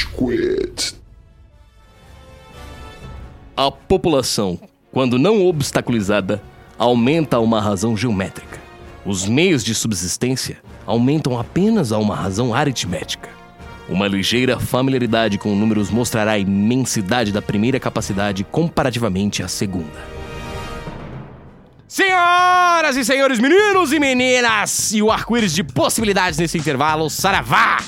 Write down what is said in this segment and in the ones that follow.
Rage Quit. A população, quando não obstaculizada, aumenta a uma razão geométrica. Os meios de subsistência aumentam apenas a uma razão aritmética. Uma ligeira familiaridade com números mostrará a imensidade da primeira capacidade comparativamente à segunda. Senhoras e senhores, meninos e meninas, e o arco-íris de possibilidades nesse intervalo, saravá!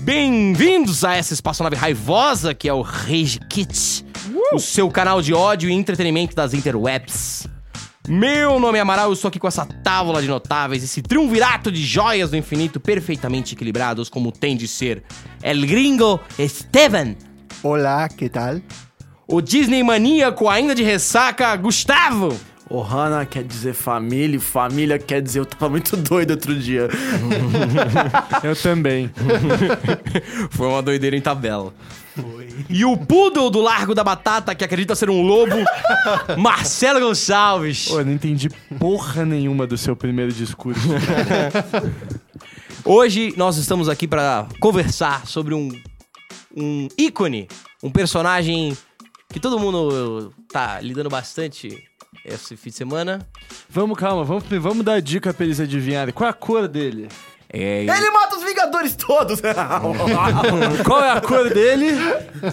Bem-vindos a essa espaçonave raivosa que é o Rage Kit, o seu canal de ódio e entretenimento das interwebs. Meu nome é Amaral, eu estou aqui com essa tábua de notáveis, esse triunvirato de joias do infinito perfeitamente equilibrados, como tem de ser El Gringo Esteban, Olá, que tal? o Disney maníaco ainda de ressaca, Gustavo, Ohana quer dizer família, e família quer dizer eu tava muito doido outro dia. Eu também. Foi uma doideira em tabela. E o poodle do Largo da Batata, que acredita ser um lobo, Marcelo Gonçalves. Pô, eu não entendi porra nenhuma do seu primeiro discurso. Hoje nós estamos aqui para conversar sobre um, um ícone, um personagem que todo mundo tá lidando bastante esse fim de semana. vamos, calma, vamos, vamos dar dica pra eles adivinharem. Qual é a cor dele? É, Ele mata os Vingadores todos! Qual é a cor dele?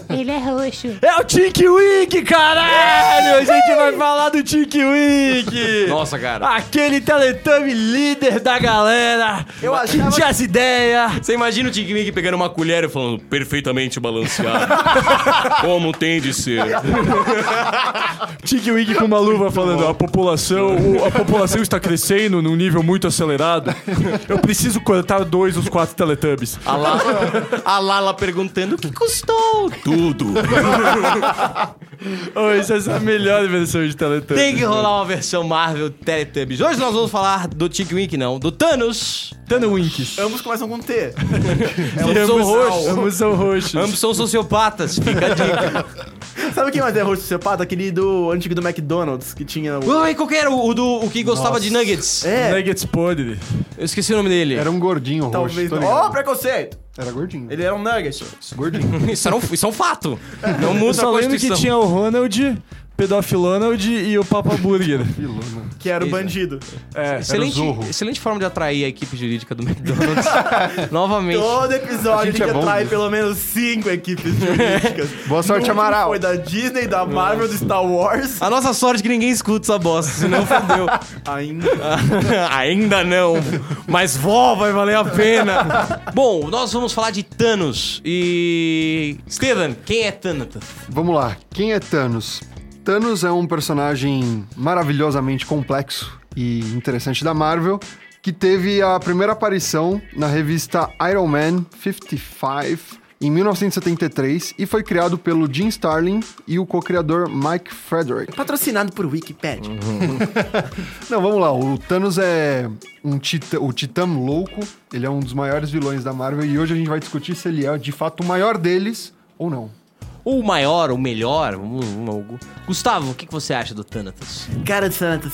Ele é roxo. É o Tink Wink, caralho! A gente vai falar do Tink Wink! Nossa, cara. Aquele Teletubby líder da galera! Eu que achava tinha as ideias! Você imagina o Tink Wink pegando uma colher e falando perfeitamente balanceado. Como tem de ser. Tink Wink com uma luva falando: a população, a população está crescendo num nível muito acelerado. Eu preciso cortar dois dos quatro Teletubbies. A Lala, a Lala perguntando o que custou. Tudo. Oh, essa é a melhor versão de Teletubbies. Tem que rolar uma versão Marvel Teletubbies. Hoje nós vamos falar do Tink Wink, não, do Thanos. Tano Winks. Ambos começam com T. Ambos são roxos. Ambos são roxos. Ambos são sociopatas, fica a dica. Sabe quem mais é roxo sociopata? Aquele do antigo do McDonald's, que tinha o... Ui, qual que era o, do, o que gostava de nuggets? É, Nuggets podre. Eu esqueci o nome dele. Era um gordinho talvez... roxo, Ó, ligado. preconceito! Era gordinho. Ele era um nugget. Gordinho. Isso, era um, isso é um fato. Não Eu muda a só lembro que tinha o Ronald, Pedofilonald e o Papa Burger. Que era o bandido. É. Excelente, Zorro. excelente forma de atrair a equipe jurídica do McDonald's. Novamente. Todo episódio gente tem é que bom atrair nisso. pelo menos cinco equipes jurídicas. Boa sorte, Amaral. Foi da Disney, da Marvel, do Star Wars. A nossa sorte é que ninguém escuta essa bosta, senão fodeu. Ainda. Ainda não, mas vó, vai valer a pena. Bom, nós vamos falar de Thanos e... Steven, quem é Thanos? Vamos lá. Quem é Thanos? Thanos é um personagem maravilhosamente complexo e interessante da Marvel, que teve a primeira aparição na revista Iron Man 55 em 1973 e foi criado pelo Jim Starlin e o co-criador Mike Frederick. Patrocinado por Wikipedia. Não, vamos lá. O Thanos é um titã, o Titã louco. Ele é um dos maiores vilões da Marvel e hoje a gente vai discutir se ele é de fato o maior deles ou não. O maior, o melhor? Gustavo, o que que você acha do Thanatos? Cara, Thanatos.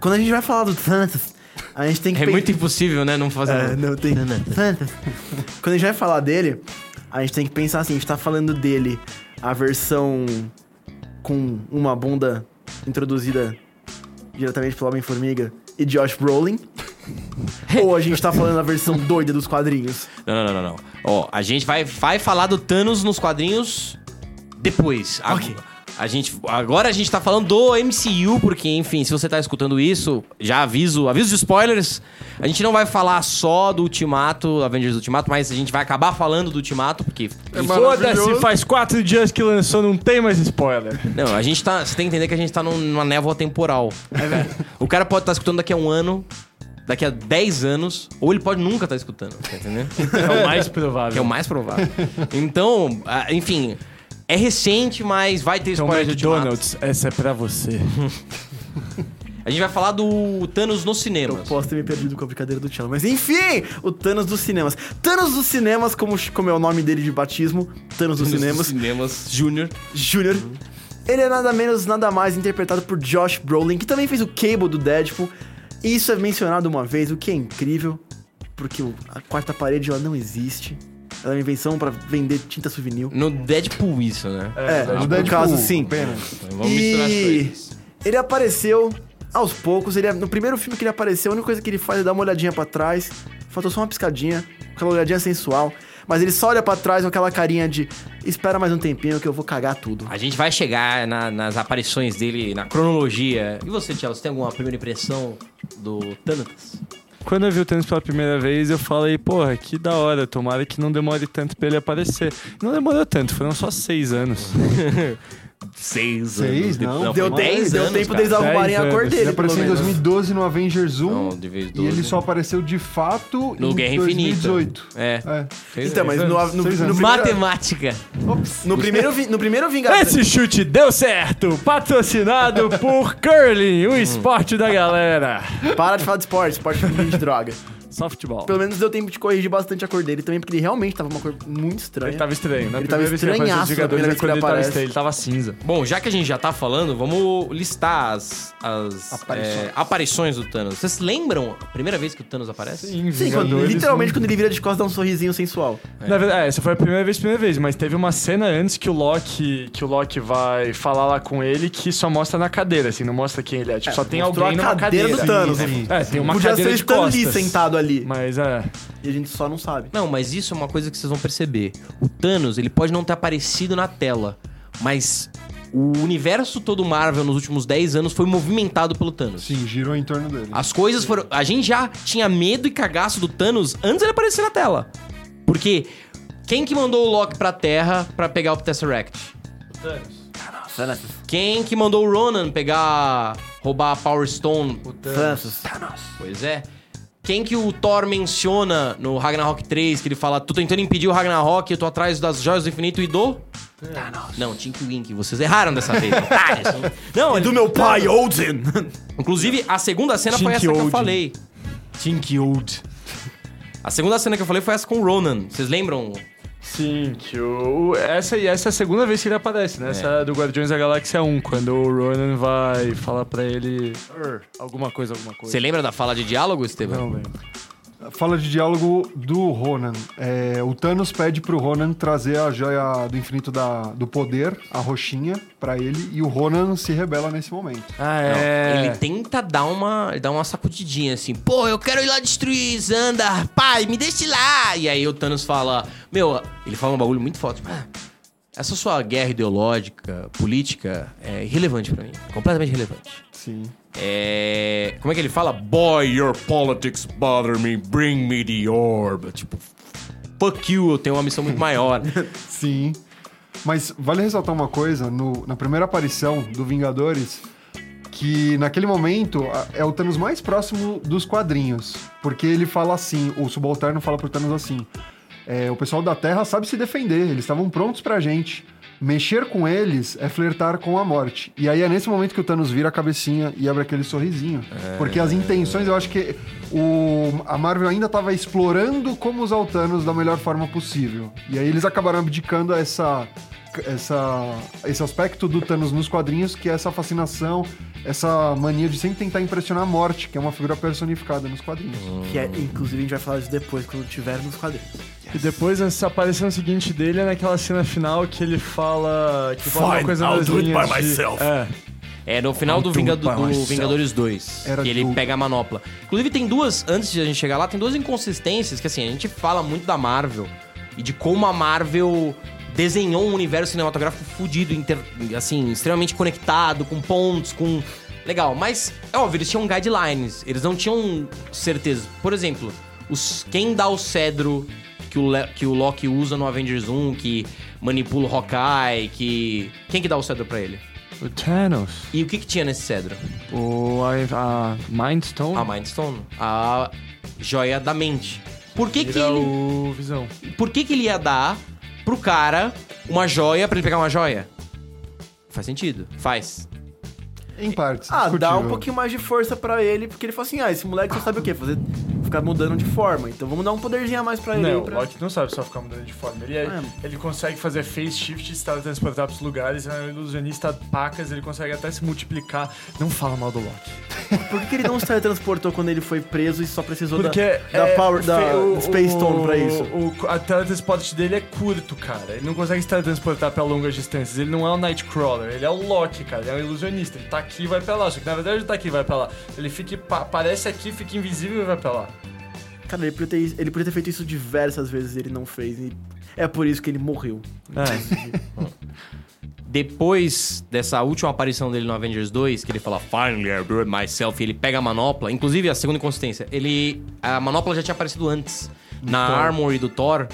Quando a gente vai falar do Thanatos, a gente tem que É pen- muito impossível, né, não fazer... É, não tem. Thanatos. Quando a gente vai falar dele, a gente tem que pensar assim: a gente tá falando dele a versão com uma bunda introduzida diretamente pelo Homem-Formiga e Josh Brolin. Ou a gente tá falando a versão doida dos quadrinhos? Não, não, não, não, não. Ó, a gente vai, vai falar do Thanos nos quadrinhos depois. A- Ok. A gente, agora a gente tá falando do MCU, porque, enfim, se você tá escutando isso, já aviso, aviso de spoilers. A gente não vai falar só do Ultimato, Avengers Ultimato, mas a gente vai acabar falando do Ultimato, porque. Foda-se, faz quatro dias que lançou, não tem mais spoiler. Não, a gente tá. Você tem que entender que a gente tá num- numa névoa temporal. o cara pode estar escutando daqui a um ano, daqui a 10 anos, ou ele pode nunca estar escutando, tá entendendo? É o mais provável. Que é o mais provável. Então, enfim, é recente, mas vai ter Então, spoiler de. McDonald's, essa é pra você. A gente vai falar do Thanos nos cinemas. Posso ter me perdido com a brincadeira do Tchelo. Mas enfim, o Thanos dos cinemas. Thanos dos cinemas, como, como é o nome dele de batismo, Thanos dos cinemas. cinemas Júnior. Júnior. Ele é nada menos, nada mais interpretado por Josh Brolin, que também fez o Cable do Deadpool. E isso é mencionado uma vez, o que é incrível, porque a quarta parede ela não existe. Ela é uma invenção pra vender tinta souvenir. No Deadpool isso, né? É, no no Deadpool, caso, sim. Apenas. Então Vamos misturar as E coisas. ele apareceu aos poucos. Ele, no primeiro filme que ele apareceu, a única coisa que ele faz é dar uma olhadinha pra trás. Faltou só uma piscadinha, aquela olhadinha sensual. Mas ele só olha pra trás com aquela carinha de espera mais um tempinho que eu vou cagar tudo. A gente vai chegar na- nas aparições dele, na cronologia. E você, Tchelo, você tem alguma primeira impressão do Thanatos? Quando eu vi o Thanos pela primeira vez, eu falei, porra, que da hora, tomara que não demore tanto pra ele aparecer. Não demorou tanto, foram só seis anos. Seis, Seis, de- não. Deu, foi tempo, dez deu anos, tempo cara. deles arrumarem a cor anos. dele. Ele apareceu em pelo menos. 2012 no Avengers 1. Não, de vez E 12. ele só apareceu de fato No em Guerra Infinita. 2018. É. É. Seis Então, mas anos. no, no, no, Seis anos. primeiro, Matemática. no, primeiro, vi- no primeiro Vingador... Esse chute deu certo, patrocinado por Curling, o esporte da galera. Para de falar de esporte, esporte de droga. Softball. Pelo menos deu tempo de corrigir bastante a cor dele também, porque ele realmente tava uma cor muito estranha. Ele tava estranho. Na Ele tava estranhaço na Vingadores, primeira é vez que quando ele ele aparece. ele tava cinza. Bom, já que a gente já tá falando, vamos listar as, as Aparições. é, aparições do Thanos. Vocês lembram a primeira vez que o Thanos aparece? Sim, Sim, quando- literalmente quando ele vira de costas dá um sorrisinho sensual. Na verdade, é, essa foi a primeira vez, primeira vez, mas teve uma cena antes que o Loki, que o Loki vai falar lá com ele que só mostra na cadeira, assim, não mostra quem ele é. Tipo, só tem alguém a numa cadeira cadeira. do Thanos. Sim. É, tem uma Podia cadeira ser de costas. sentado ali. Mas é. E a gente só não sabe. Não, mas isso é uma coisa que vocês vão perceber. O Thanos, ele pode não ter aparecido na tela, mas o universo todo Marvel nos últimos 10 anos foi movimentado pelo Thanos. Sim, girou em torno dele. As coisas foram. A gente já tinha medo e cagaço do Thanos antes ele aparecer na tela. Porque quem que mandou o Loki pra Terra pra pegar o Tesseract? Quem que mandou o Ronan pegar. roubar a Power Stone? Thanos. Pois é. Quem que o Thor menciona no Ragnarok 3, que ele fala, tô tentando impedir o Ragnarok, eu tô atrás das joias do infinito e do... Não, Tink Wink, vocês erraram dessa vez. otários. Não, ele... Do meu pai, Odin! Inclusive, a segunda cena foi Tink essa que eu falei. Tink Old. A segunda cena que eu falei foi essa com o Ronan. Vocês lembram? Sim, que o. Essa, e essa é a segunda vez que ele aparece, né? Essa é do Guardiões da Galáxia 1, quando o Ronan vai falar pra ele. "Er, alguma coisa, alguma coisa. Você lembra da fala de diálogo, Esteban? Não lembro. Fala de diálogo do Ronan. É, o Thanos pede pro Ronan trazer a joia do infinito da, do poder, a roxinha, pra ele, e o Ronan se rebela nesse momento. Ah, é. Ele tenta dar uma, dá uma sacudidinha assim, pô, eu quero ir lá destruir Xandar, pai, me deixe lá. E aí o Thanos fala, meu, ele fala um bagulho muito forte, tipo, ah, essa sua guerra ideológica, política, é irrelevante pra mim, completamente irrelevante. Sim. É. Como é que ele fala? Boy, your politics bother me, bring me the orb. Tipo, fuck you, eu tenho uma missão muito maior. Sim. Mas vale ressaltar uma coisa, no- na primeira aparição do Vingadores, que naquele momento é o Thanos mais próximo dos quadrinhos. Porque ele fala assim, o subalterno fala pro Thanos assim: é, o pessoal da Terra sabe se defender, eles estavam prontos pra gente. Mexer com eles é flertar com a morte. E aí é nesse momento que o Thanos vira a cabecinha e abre aquele sorrisinho. Porque as intenções, eu acho que o, a Marvel ainda estava explorando como usar o Thanos da melhor forma possível. E aí eles acabaram abdicando essa, essa, esse aspecto do Thanos nos quadrinhos, que é essa fascinação, essa mania de sempre tentar impressionar a morte, que é uma figura personificada nos quadrinhos. Que é, inclusive, a gente vai falar disso depois, quando tiver nos quadrinhos. E depois essa aparição seguinte dele é naquela cena final que ele fala. Que fala uma Fine, coisa I'll nas do it linhas by de- myself. É. É, no final do, Vingado- do. Vingadores 2, Era que ele do- pega a manopla. Inclusive, tem duas, antes de a gente chegar lá, tem duas inconsistências que, assim, a gente fala muito da Marvel e de como a Marvel desenhou um universo cinematográfico fudido, inter- assim, extremamente conectado, com pontos, com... Legal, mas, é óbvio, eles tinham guidelines, eles não tinham certeza. Por exemplo, os, quem dá o cedro que o, Le- que o Loki usa no Avengers 1, que manipula o Hawkeye, que... Quem que dá o cedro pra ele? O Thanos. E o que que tinha nesse cedro? O, a, a Mind Stone. A Mind Stone. A joia da mente. Por que que, Vira ele, o Visão. por que que ele ia dar pro cara uma joia pra ele pegar uma joia? Faz sentido. Faz. Em partes. Ah, dá um discutível. pouquinho mais de força pra ele, porque ele fala assim: ah, esse moleque só sabe o quê? Fazer ficar mudando de forma. Então vamos dar um poderzinho a mais pra ele. Não, aí o pra... Loki não sabe só ficar mudando de forma. Ele, é- É. ele consegue fazer face shift, se teletransportar pros lugares, é um ilusionista pacas, ele consegue até se multiplicar. Não fala mal do Loki. Por que, que ele não se teletransportou quando ele foi preso e só precisou Porque da, da é, Power, da o- Space Stone pra isso? O, a teletransporte dele é curto, cara. Ele não consegue se teletransportar pra longas distâncias. Ele não é o Nightcrawler, ele é o Loki, cara. Ele é um ilusionista. Ele tá aqui e vai pra lá. Só que na verdade ele tá aqui e vai pra lá. Ele fica, pa- aparece aqui, fica invisível e vai pra lá. Cara, ele podia, ter, ele podia ter feito isso diversas vezes e ele não fez. E é por isso que ele morreu. É. Depois dessa última aparição dele no Avengers 2, que ele fala Finally I do it myself, e ele pega a manopla, inclusive a segunda inconsistência, ele. A manopla já tinha aparecido antes. Na Thor. Armory do Thor,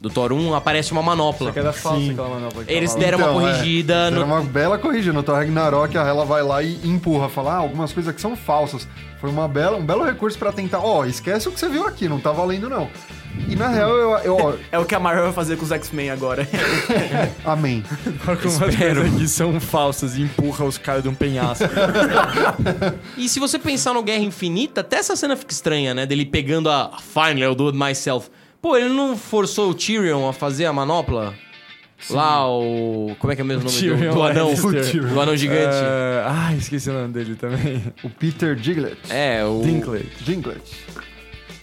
do Thor 1, aparece uma manopla. Só que era falso aquela manobra. que Eles tava lá. deram uma Então, é. corrigida Era no. uma bela corrigida. No Thor Ragnarok, a Hela vai lá e empurra. Fala, ah, algumas coisas aqui são falsas. Foi uma bela, um belo recurso pra tentar... Ó, esquece o que você viu aqui, não tá valendo não. E na real, eu... eu ó, É o que a Marvel vai fazer com os X-Men agora. amém. Algumas Espero. coisas aqui são falsas e empurra os caras de um penhasco. E se você pensar no Guerra Infinita, até essa cena fica estranha, né? Dele pegando a Finally I'll do it myself. Pô, ele não forçou o Tyrion a fazer a manopla? Lá o. Como é que é o mesmo nome do, Tyrion do anão? Lannister. Do anão gigante. É, Ai, esqueci o nome dele também. O Peter Diglett. É, o. Dinklage. Dinklage.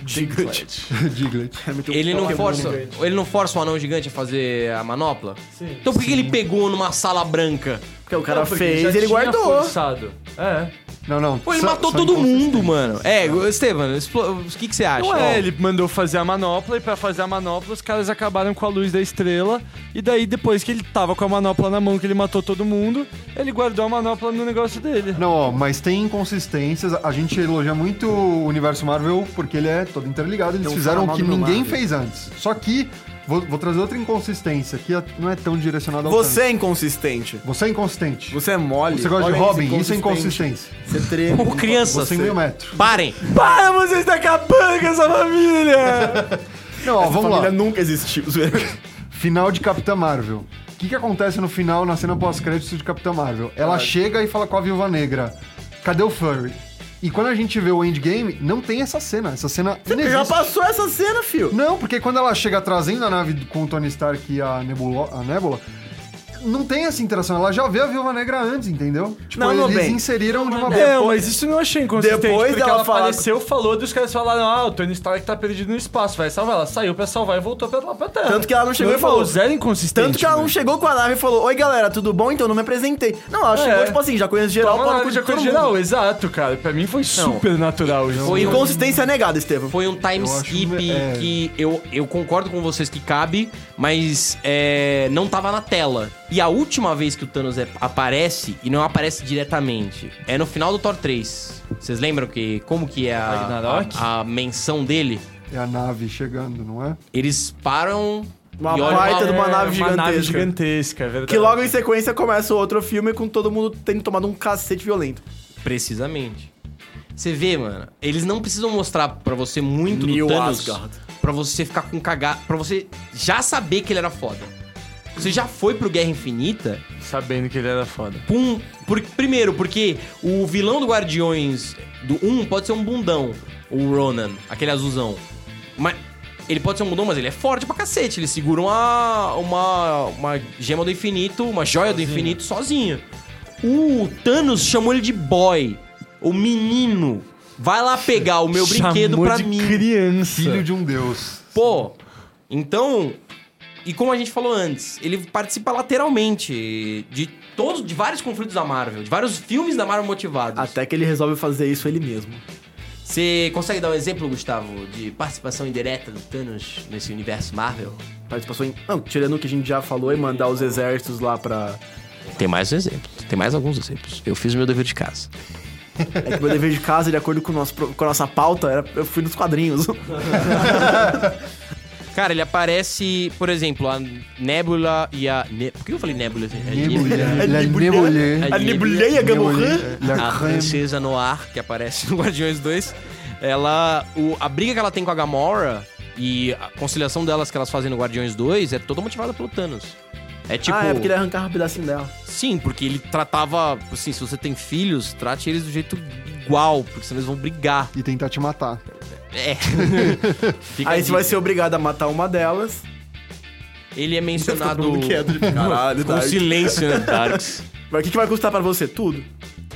Dinklage. Diglett. Ele não, força, ele não força o anão gigante a fazer a manopla? Sim. Então por que que ele pegou numa sala branca? Porque o cara Não, porque fez e ele guardou. Forçado. É. Não, não. Pô, ele só- matou só todo mundo, mano. É, Estevam, o que, que você acha? Não Ó, é, ele mandou fazer a manopla e pra fazer a manopla os caras acabaram com a luz da estrela. E daí, depois que ele tava com a manopla na mão, que ele matou todo mundo, ele guardou a manopla no negócio dele. Não, ó, mas tem inconsistências. A gente elogia muito o universo Marvel porque ele é todo interligado. Eles fizeram o que ninguém Marvel. fez antes. Só que, vou, vou trazer outra inconsistência que não é tão direcionada ao Você Thanos. é inconsistente. Você é inconsistente. Você é mole. Você gosta de Olha Robin? Isso é inconsistência. Você treme. Ô, crianças, Você é meio metro. parem. Para, você está acabando com essa família! Não, ó, Essa vamos família lá. nunca existiu. Final de Capitã Marvel. O que, que acontece no final, na cena pós-crédito de Capitã Marvel? Ela chega e fala com a Viúva Negra: Cadê o Furry? E quando a gente vê o Endgame, não tem essa cena. Essa cena Já inexiste. passou essa cena, fio. Não, porque quando ela chega trazendo a nave com o Tony Stark e a Nebula, a Nebula não tem essa interação. Ela já vê a Viúva Negra antes, entendeu? Tipo, Não, eles bem. inseriram de uma Não, mas isso eu não achei inconsistente. Depois porque dela ela falar apareceu, falou, dos caras falaram, ah, o Tony Stark tá perdido no espaço, vai salvar. Ela saiu pra salvar e voltou pra lá pra terra. Tanto que ela não chegou Não e falou. Zero inconsistente. Tanto que ela não velho. chegou com a nave e falou: Oi galera, tudo bom? Então eu não me apresentei. Não, ela chegou, É. tipo assim, já conheço geral, Toma pau no lá, cu de já mundo. geral, exato, cara. Pra mim foi super natural isso. Foi um- Inconsistência negada, Estevam. Foi um time Eu acho, skip é. que eu, eu concordo com vocês que cabe, mas é, não tava na tela. E a última vez que o Thanos é- aparece, e não aparece diretamente, é no final do Thor 3. Vocês lembram que como que é a, a, a menção dele? É a nave chegando, não é? Eles param Uma e baita de uma nave Uma gigantesca. nave gigantesca, é verdade. Que logo em sequência começa o outro filme com todo mundo tendo tomado um cacete violento. Precisamente. Você vê, mano, eles não precisam mostrar pra você muito New do Thanos Asgard. pra você ficar com cagado, pra você já saber que ele era foda. Você já foi pro Guerra Infinita Sabendo que ele era foda. Pum, por- primeiro, porque o vilão do Guardiões do 1 pode ser um bundão, o Ronan, aquele azulzão. Mas ele pode ser um bundão, mas ele é forte pra cacete. Ele segura uma, uma, uma gema do infinito, uma joia do infinito sozinho. O Thanos chamou ele de boy, o menino. Vai lá pegar o meu brinquedo Chamou pra de mim. criança. Filho de um deus. Pô, então. E como a gente falou antes, ele participa lateralmente de todos, de vários conflitos da Marvel, de vários filmes da Marvel motivados. Até que ele resolve fazer isso ele mesmo. Você consegue dar um exemplo, Gustavo, de participação indireta do Thanos nesse universo Marvel? Participação em. Não, tirando o que a gente já falou e mandar os exércitos lá pra. Tem mais exemplos, tem mais alguns exemplos. Eu fiz o meu dever de casa. É que meu dever de casa, de acordo com, o nosso, com a nossa pauta, era, eu fui nos quadrinhos. Cara, ele aparece, por exemplo, a Nebula e a. Ne... Por que eu falei Nebula? É. Nebula. La Nebulha. Nebulha. A Nebuleia Gamorran. La a crème. princesa Noir, que aparece no Guardiões 2, ela. O, a briga que ela tem com a Gamora e a conciliação delas que elas fazem no Guardiões 2 é toda motivada pelo Thanos. É tipo. ah, é porque ele arrancava um pedacinho dela. Sim, porque ele tratava. Assim, se você tem filhos, trate eles do jeito igual, porque senão eles vão brigar. E tentar te matar. É. Fica Aí você vai ser obrigado a matar uma delas. Ele é mencionado. Quieto, Caralho, com Dark. silêncio, né? Darks. Mas o que, que vai custar pra você? Tudo.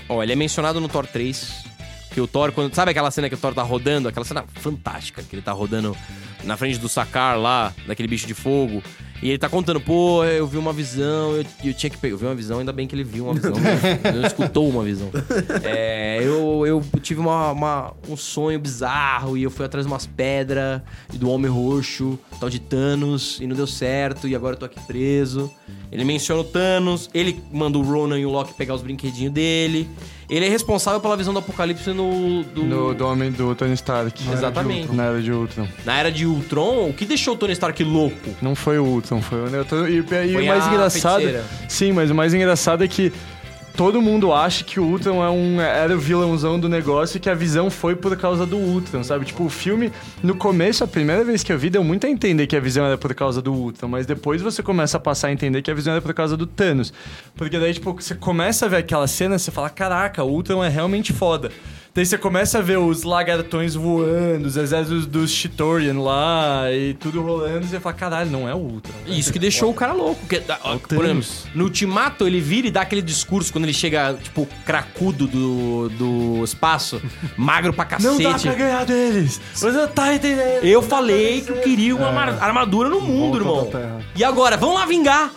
Ó, ele é mencionado no Thor 3. Que o Thor, quando. Sabe aquela cena que o Thor tá rodando? Aquela cena fantástica, que ele tá rodando na frente do Sakar lá, daquele bicho de fogo. E ele tá contando, pô, eu vi uma visão, eu, eu tinha que pegar. Eu vi uma visão, ainda bem que ele viu uma visão. não escutou uma visão. É, eu, eu tive uma, uma- um sonho bizarro e eu fui atrás de umas pedras e do Homem Roxo, tal de Thanos, e não deu certo, e agora eu tô aqui preso. Ele menciona o Thanos, ele manda o Ronan e o Loki pegar os brinquedinhos dele. Ele é responsável pela visão do Apocalipse no. Do, No, do homem do Tony Stark. Exatamente. Na era de Ultron. Na era de Ultron, o que deixou o Tony Stark louco? Não foi o Ultron, foi o Neutron. E, e o mais engraçado. feiticeira. Sim, mas o mais engraçado é que todo mundo acha que o Ultron é um, era o vilãozão do negócio e que a visão foi por causa do Ultron, sabe? Tipo, o filme, no começo, a primeira vez que eu vi, deu muito a entender que a visão era por causa do Ultron, mas depois você começa a passar a entender que a visão era por causa do Thanos. Porque daí, tipo, você começa a ver aquela cena, você fala, caraca, o Ultron é realmente foda. Daí você começa a ver os lagartões voando, os exércitos dos Chitorian lá e tudo rolando, e você fala, caralho, não é o Ultron. Isso que deixou o cara louco. Porque, ó, por exemplo, no Ultimato, ele vira e dá aquele discurso quando ele chega, tipo, cracudo do, do espaço, magro pra Não cacete. dá pra ganhar deles! Você não tá entendendo! Eu falei que eu queria uma mar- armadura no mundo, Volta irmão. E agora, vão lá vingar.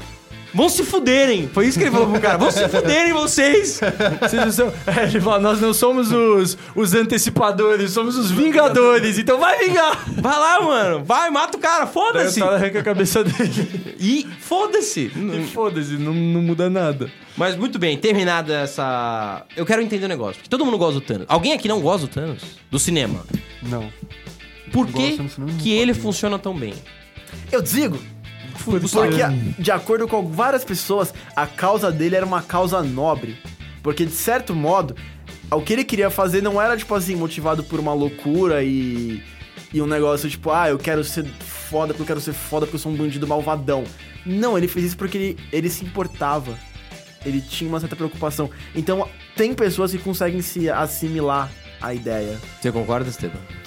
Vão se fuderem. Foi isso que ele falou pro cara. Vão se fuderem vocês. Vocês não são... É, ele fala, nós não somos os, os antecipadores, somos os vingadores, então vai vingar! Vai lá, mano. Vai, mata o cara. Daí o Foda-se. Arranca a cabeça dele. E foda-se. E foda-se, não, não muda nada. Mas muito bem, terminada essa. Eu quero entender o negócio. Porque todo mundo gosta do Thanos. Alguém aqui não gosta do Thanos? Do cinema. Não. Por que, que ele funciona tão bem? Eu digo, porque, de acordo com várias pessoas, a causa dele era uma causa nobre. Porque, de certo modo, o que ele queria fazer não era, tipo assim, motivado por uma loucura e, e um negócio tipo, ah, eu quero ser foda porque eu quero ser foda porque eu sou um bandido malvadão. Não, ele fez isso porque ele, ele se importava. Ele tinha uma certa preocupação. Então, tem pessoas que conseguem se assimilar à ideia. Você concorda, Esteban?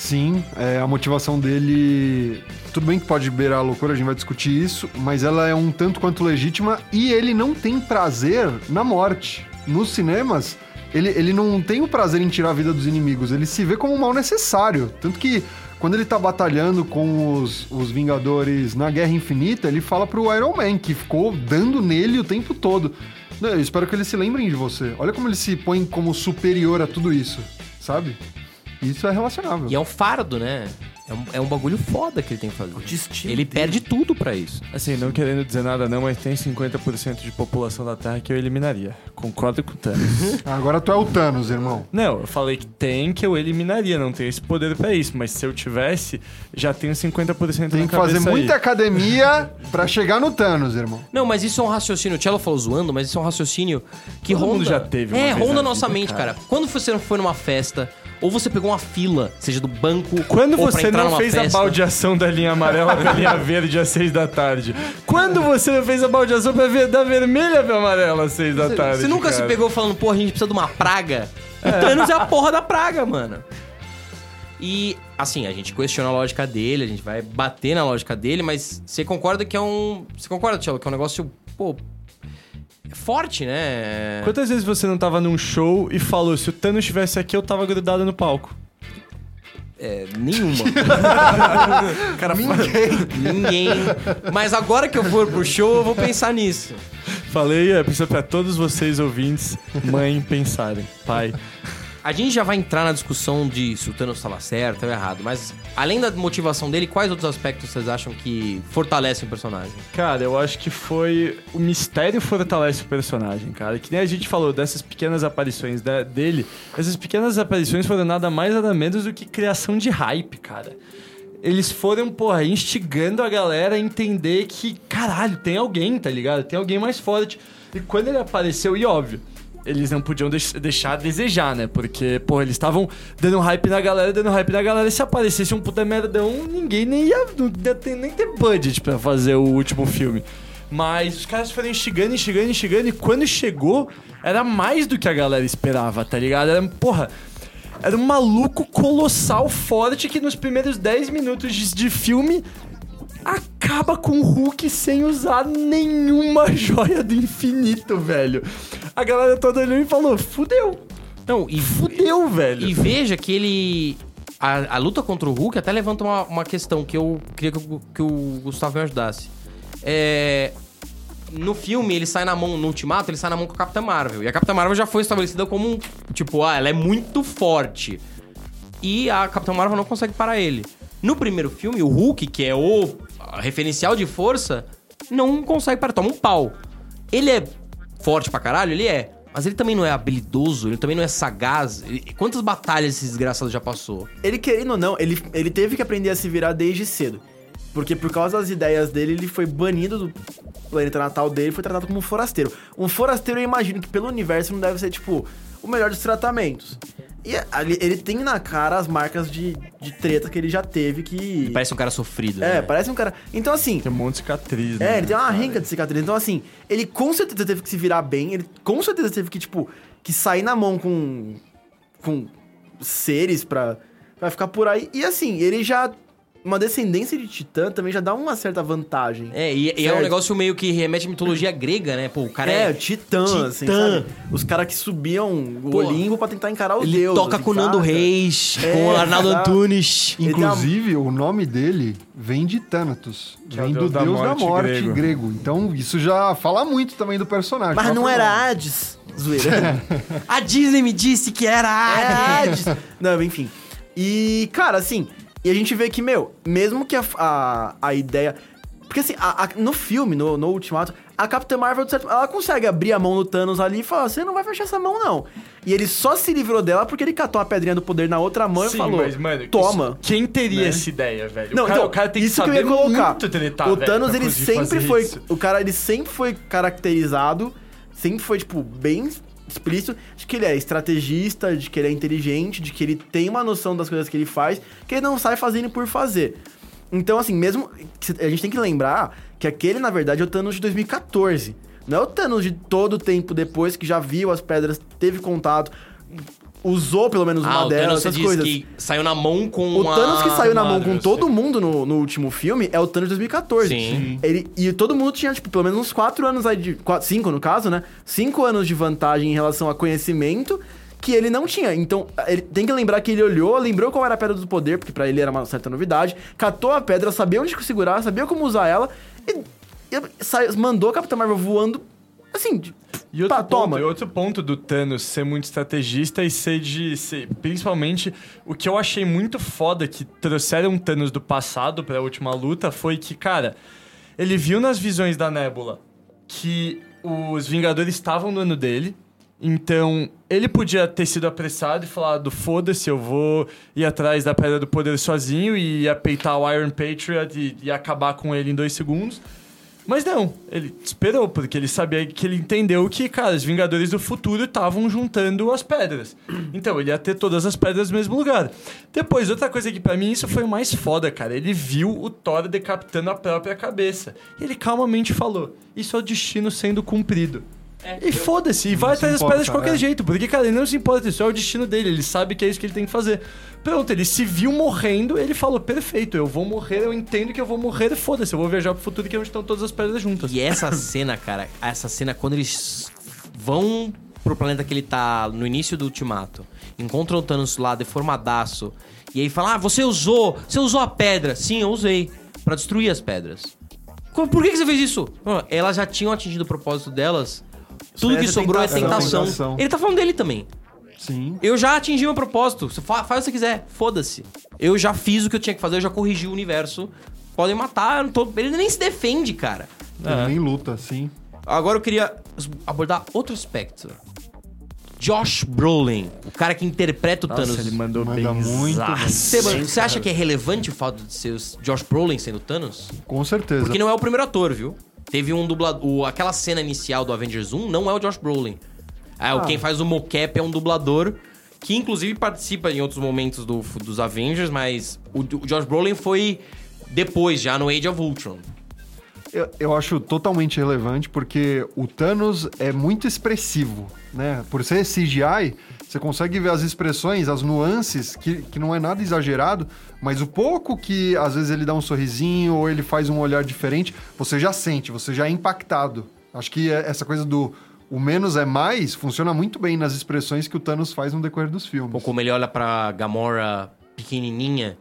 Sim, é, a motivação dele. Tudo bem que pode beirar a loucura, a gente vai discutir isso, mas ela é um tanto quanto legítima e ele não tem prazer na morte. Nos cinemas, ele, ele não tem o prazer em tirar a vida dos inimigos, ele se vê como um mal necessário. Tanto que quando ele tá batalhando com os, os Vingadores na Guerra Infinita, ele fala pro Iron Man, que ficou dando nele o tempo todo. Eu espero que eles se lembrem de você. Olha como ele se põe como superior a tudo isso, sabe? Isso é relacionável. E é um fardo, né? É um, é um bagulho foda que ele tem que fazer. destino Ele dele. perde tudo pra isso. Assim, não querendo dizer nada não, mas tem 50% de população da Terra que eu eliminaria. Concordo com o Thanos. Agora tu é o Thanos, irmão. não, eu falei que tem que eu eliminaria, não tenho esse poder pra isso, mas se eu tivesse, já tenho 50% Tem que fazer muita aí. academia pra chegar no Thanos, irmão. Não, mas isso é um raciocínio. O Cello falou zoando, mas isso é um raciocínio que Todo ronda. mundo já teve uma É, vez ronda nossa vida, mente, cara. cara. Quando você foi numa festa, ou você pegou uma fila, seja do banco. Quando ou você não fez festa, a baldeação da linha amarela pra linha verde às 6 da tarde? Quando você não fez a baldeação pra ver da vermelha pra amarela às 6 da tarde? Você nunca se cara? pegou falando, porra, a gente precisa de uma praga? O Thanos é a porra da praga, mano. E, assim, a gente questiona a lógica dele, a gente vai bater na lógica dele, mas você concorda que é um. Você concorda, Tchelo, que é um negócio, pô. Forte, né? Quantas vezes você não tava num show e falou, se o Thanos estivesse aqui, eu tava grudado no palco? É, nenhuma. Cara, Ninguém. Mas agora que eu for pro show, eu vou pensar nisso. Falei, é pra todos vocês ouvintes, mãe, pensarem. Pai. A gente já vai entrar na discussão de se o Thanos estava certo ou errado, mas além da motivação dele, quais outros aspectos vocês acham que fortalecem o personagem? Cara, eu acho que foi. O mistério fortalece o personagem, cara. Que nem a gente falou dessas pequenas aparições da- dele. Essas pequenas aparições foram nada mais, nada menos do que criação de hype, cara. Eles foram, porra, instigando a galera a entender que, caralho, tem alguém, tá ligado? Tem alguém mais forte. E quando ele apareceu, e óbvio, eles não podiam deix- deixar a desejar, né? Porque, porra, eles estavam dando hype na galera, dando hype na galera. Se aparecesse um puta merdão, ninguém nem ia, ia nem ter budget pra fazer o último filme. Mas os caras foram instigando, instigando, instigando. E quando chegou, era mais do que a galera esperava, tá ligado? Era, porra. Era um maluco colossal forte que nos primeiros 10 minutos de, de filme acaba com o Hulk sem usar nenhuma joia do infinito, velho. A galera toda olhou e falou: fudeu, Não, e, fudeu, velho. e veja que ele. A, a luta contra o Hulk até levanta uma, uma questão que eu queria que, o- que o Gustavo me ajudasse. É. No filme, ele sai na mão, no Ultimato, ele sai na mão com a Capitã Marvel. E a Capitã Marvel já foi estabelecida como um. Tipo, ah, ela é muito forte. E a Capitã Marvel não consegue parar ele. No primeiro filme, o Hulk, que é o referencial de força, não consegue parar, toma um pau. Ele é forte pra caralho? Ele é. Mas ele também não é habilidoso, ele também não é sagaz. Ele- quantas batalhas esse desgraçado já passou? Ele querendo ou não, ele, ele teve que aprender a se virar desde cedo. Porque por causa das ideias dele, ele foi banido do planeta natal dele e foi tratado como um forasteiro. Um forasteiro, eu imagino que pelo universo não deve ser, tipo, o melhor dos tratamentos. E ali- ele tem na cara as marcas de, de treta que ele já teve que... Ele parece um cara sofrido. É, né? parece um cara... Então, assim, Tem um monte de cicatriz, né? é, ele tem uma rinca de cicatriz. Então, assim, ele com certeza teve que se virar bem. Ele com certeza teve que, tipo, que sair na mão com. com seres pra, pra ficar por aí. E assim, ele já. Uma descendência de titã também já dá uma certa vantagem. É, e, e é um negócio meio que remete à mitologia grega, né? Pô, o cara É, é. titã, assim, titã. sabe? Os caras que subiam o Pô, Olimpo pra tentar encarar os ele deuses. toca assim, com o Nando? Reis, É, com o Arnaldo exato. Antunes. Inclusive, o nome dele vem de Thanatos. Que é o vem do deus da deus da morte morte, grego. grego. Então, isso já fala muito também do personagem. Mas não era nome. Hades. Zoeira. A Disney me disse que era É Hades. Hades. Não, enfim. E, cara, assim, e a gente vê que, meu, mesmo que a, a, a ideia. Porque assim, a- a- no filme, no, no Ultimato, a Capitã Marvel, certo, ela consegue abrir a mão no Thanos ali e falar: você não vai fechar essa mão, não. E ele só se livrou dela porque ele catou a pedrinha do poder na outra mão Sim, e falou: mas, mano, toma. isso- quem teria Né? essa ideia, velho? Não, o, cara, então, o cara tem que isso que eu saber ia colocar. muito tretar, o velho, Thanos, ele sempre foi. isso. O cara, ele sempre foi caracterizado, sempre foi, tipo, bem explícito de que ele é estrategista, de que ele é inteligente, de que ele tem uma noção das coisas que ele faz, que ele não sai fazendo por fazer. Então, assim, mesmo. A gente tem que lembrar que aquele, na verdade, é o Thanos de 2014. Não é o Thanos de todo o tempo depois que já viu as pedras, teve contato, usou pelo menos uma Ah, o delas, essas coisas. que saiu na mão com O uma... Thanos que saiu na mão com todo sei. mundo no, no último filme é o Thanos de 2014. Sim. Ele, e todo mundo tinha, tipo, pelo menos uns 4 anos aí de. 4, 5 no caso, né? 5 anos de vantagem em relação a conhecimento que ele não tinha. Então, ele tem que lembrar que ele olhou, lembrou qual era a pedra do poder, porque pra ele era uma certa novidade, catou a pedra, sabia onde segurar, sabia como usar ela e, e saiu- mandou a Capitã Marvel voando assim. E outro, pá, ponto, toma. e outro ponto do Thanos ser muito estrategista e ser de. Ser, principalmente, o que eu achei muito foda que trouxeram Thanos do passado pra última luta foi que, cara, ele viu nas visões da Nebula que os Vingadores estavam no ano dele. Então, ele podia ter sido apressado e falado: foda-se, eu vou ir atrás da Pedra do Poder sozinho e ia peitar o Iron Patriot e, e acabar com ele em dois segundos. Mas não, ele esperou, porque ele sabia que ele entendeu que, cara, os Vingadores do futuro estavam juntando as pedras. Então, ele ia ter todas as pedras no mesmo lugar. Depois, outra coisa que pra mim isso foi mais foda, cara. Ele viu o Thor decapitando a própria cabeça. E ele calmamente falou: Isso é o destino sendo cumprido. E foda-se, e vai atrás das pedras de qualquer é. jeito, porque, cara, ele não se importa, isso é o destino dele, ele sabe que é isso que ele tem que fazer. Pronto, ele se viu morrendo, ele falou: perfeito, eu vou morrer, eu entendo que eu vou morrer, foda-se, eu vou viajar pro futuro que é onde estão todas as pedras juntas. E essa cena, cara, essa cena quando eles vão pro planeta que ele tá no início do ultimato, encontram o Thanos lá deformadaço, e aí fala: "Ah, você usou, você usou a pedra". Sim, eu usei Pra destruir as pedras. Por que, que você fez isso? Elas já tinham atingido o propósito delas. Tudo é que sobrou é tentação. tentação. Tentação. Ele tá falando dele também. Sim. Eu já atingi meu propósito. Fa- faz o que você quiser. Foda-se. Eu já fiz o que eu tinha que fazer, eu já corrigi o universo. Podem matar, tô... ele nem se defende, cara. Ele nem luta, sim. Agora eu queria abordar outro aspecto. Josh Brolin, o cara que interpreta o Nossa, Thanos. ele mandou Manda bem muito. Você, você acha que é relevante o fato de ser o Josh Brolin sendo o Thanos? Com certeza. Porque não é o primeiro ator, viu? Teve um dublador. Aquela cena inicial do Avengers 1 não é o Josh Brolin. É, o Quem faz o mocap é um dublador que, inclusive, participa em outros momentos do- dos Avengers, mas o, o Josh Brolin foi depois, já no Age of Ultron. Eu, eu acho totalmente relevante porque o Thanos é muito expressivo, né? Por ser CGI, você consegue ver as expressões, as nuances, que, que não é nada exagerado, mas o pouco que às vezes ele dá um sorrisinho ou ele faz um olhar diferente, você já sente, você já é impactado. Acho que é- essa coisa do o menos é mais funciona muito bem nas expressões que o Thanos faz no decorrer dos filmes. Ou como ele olha pra Gamora pequenininha,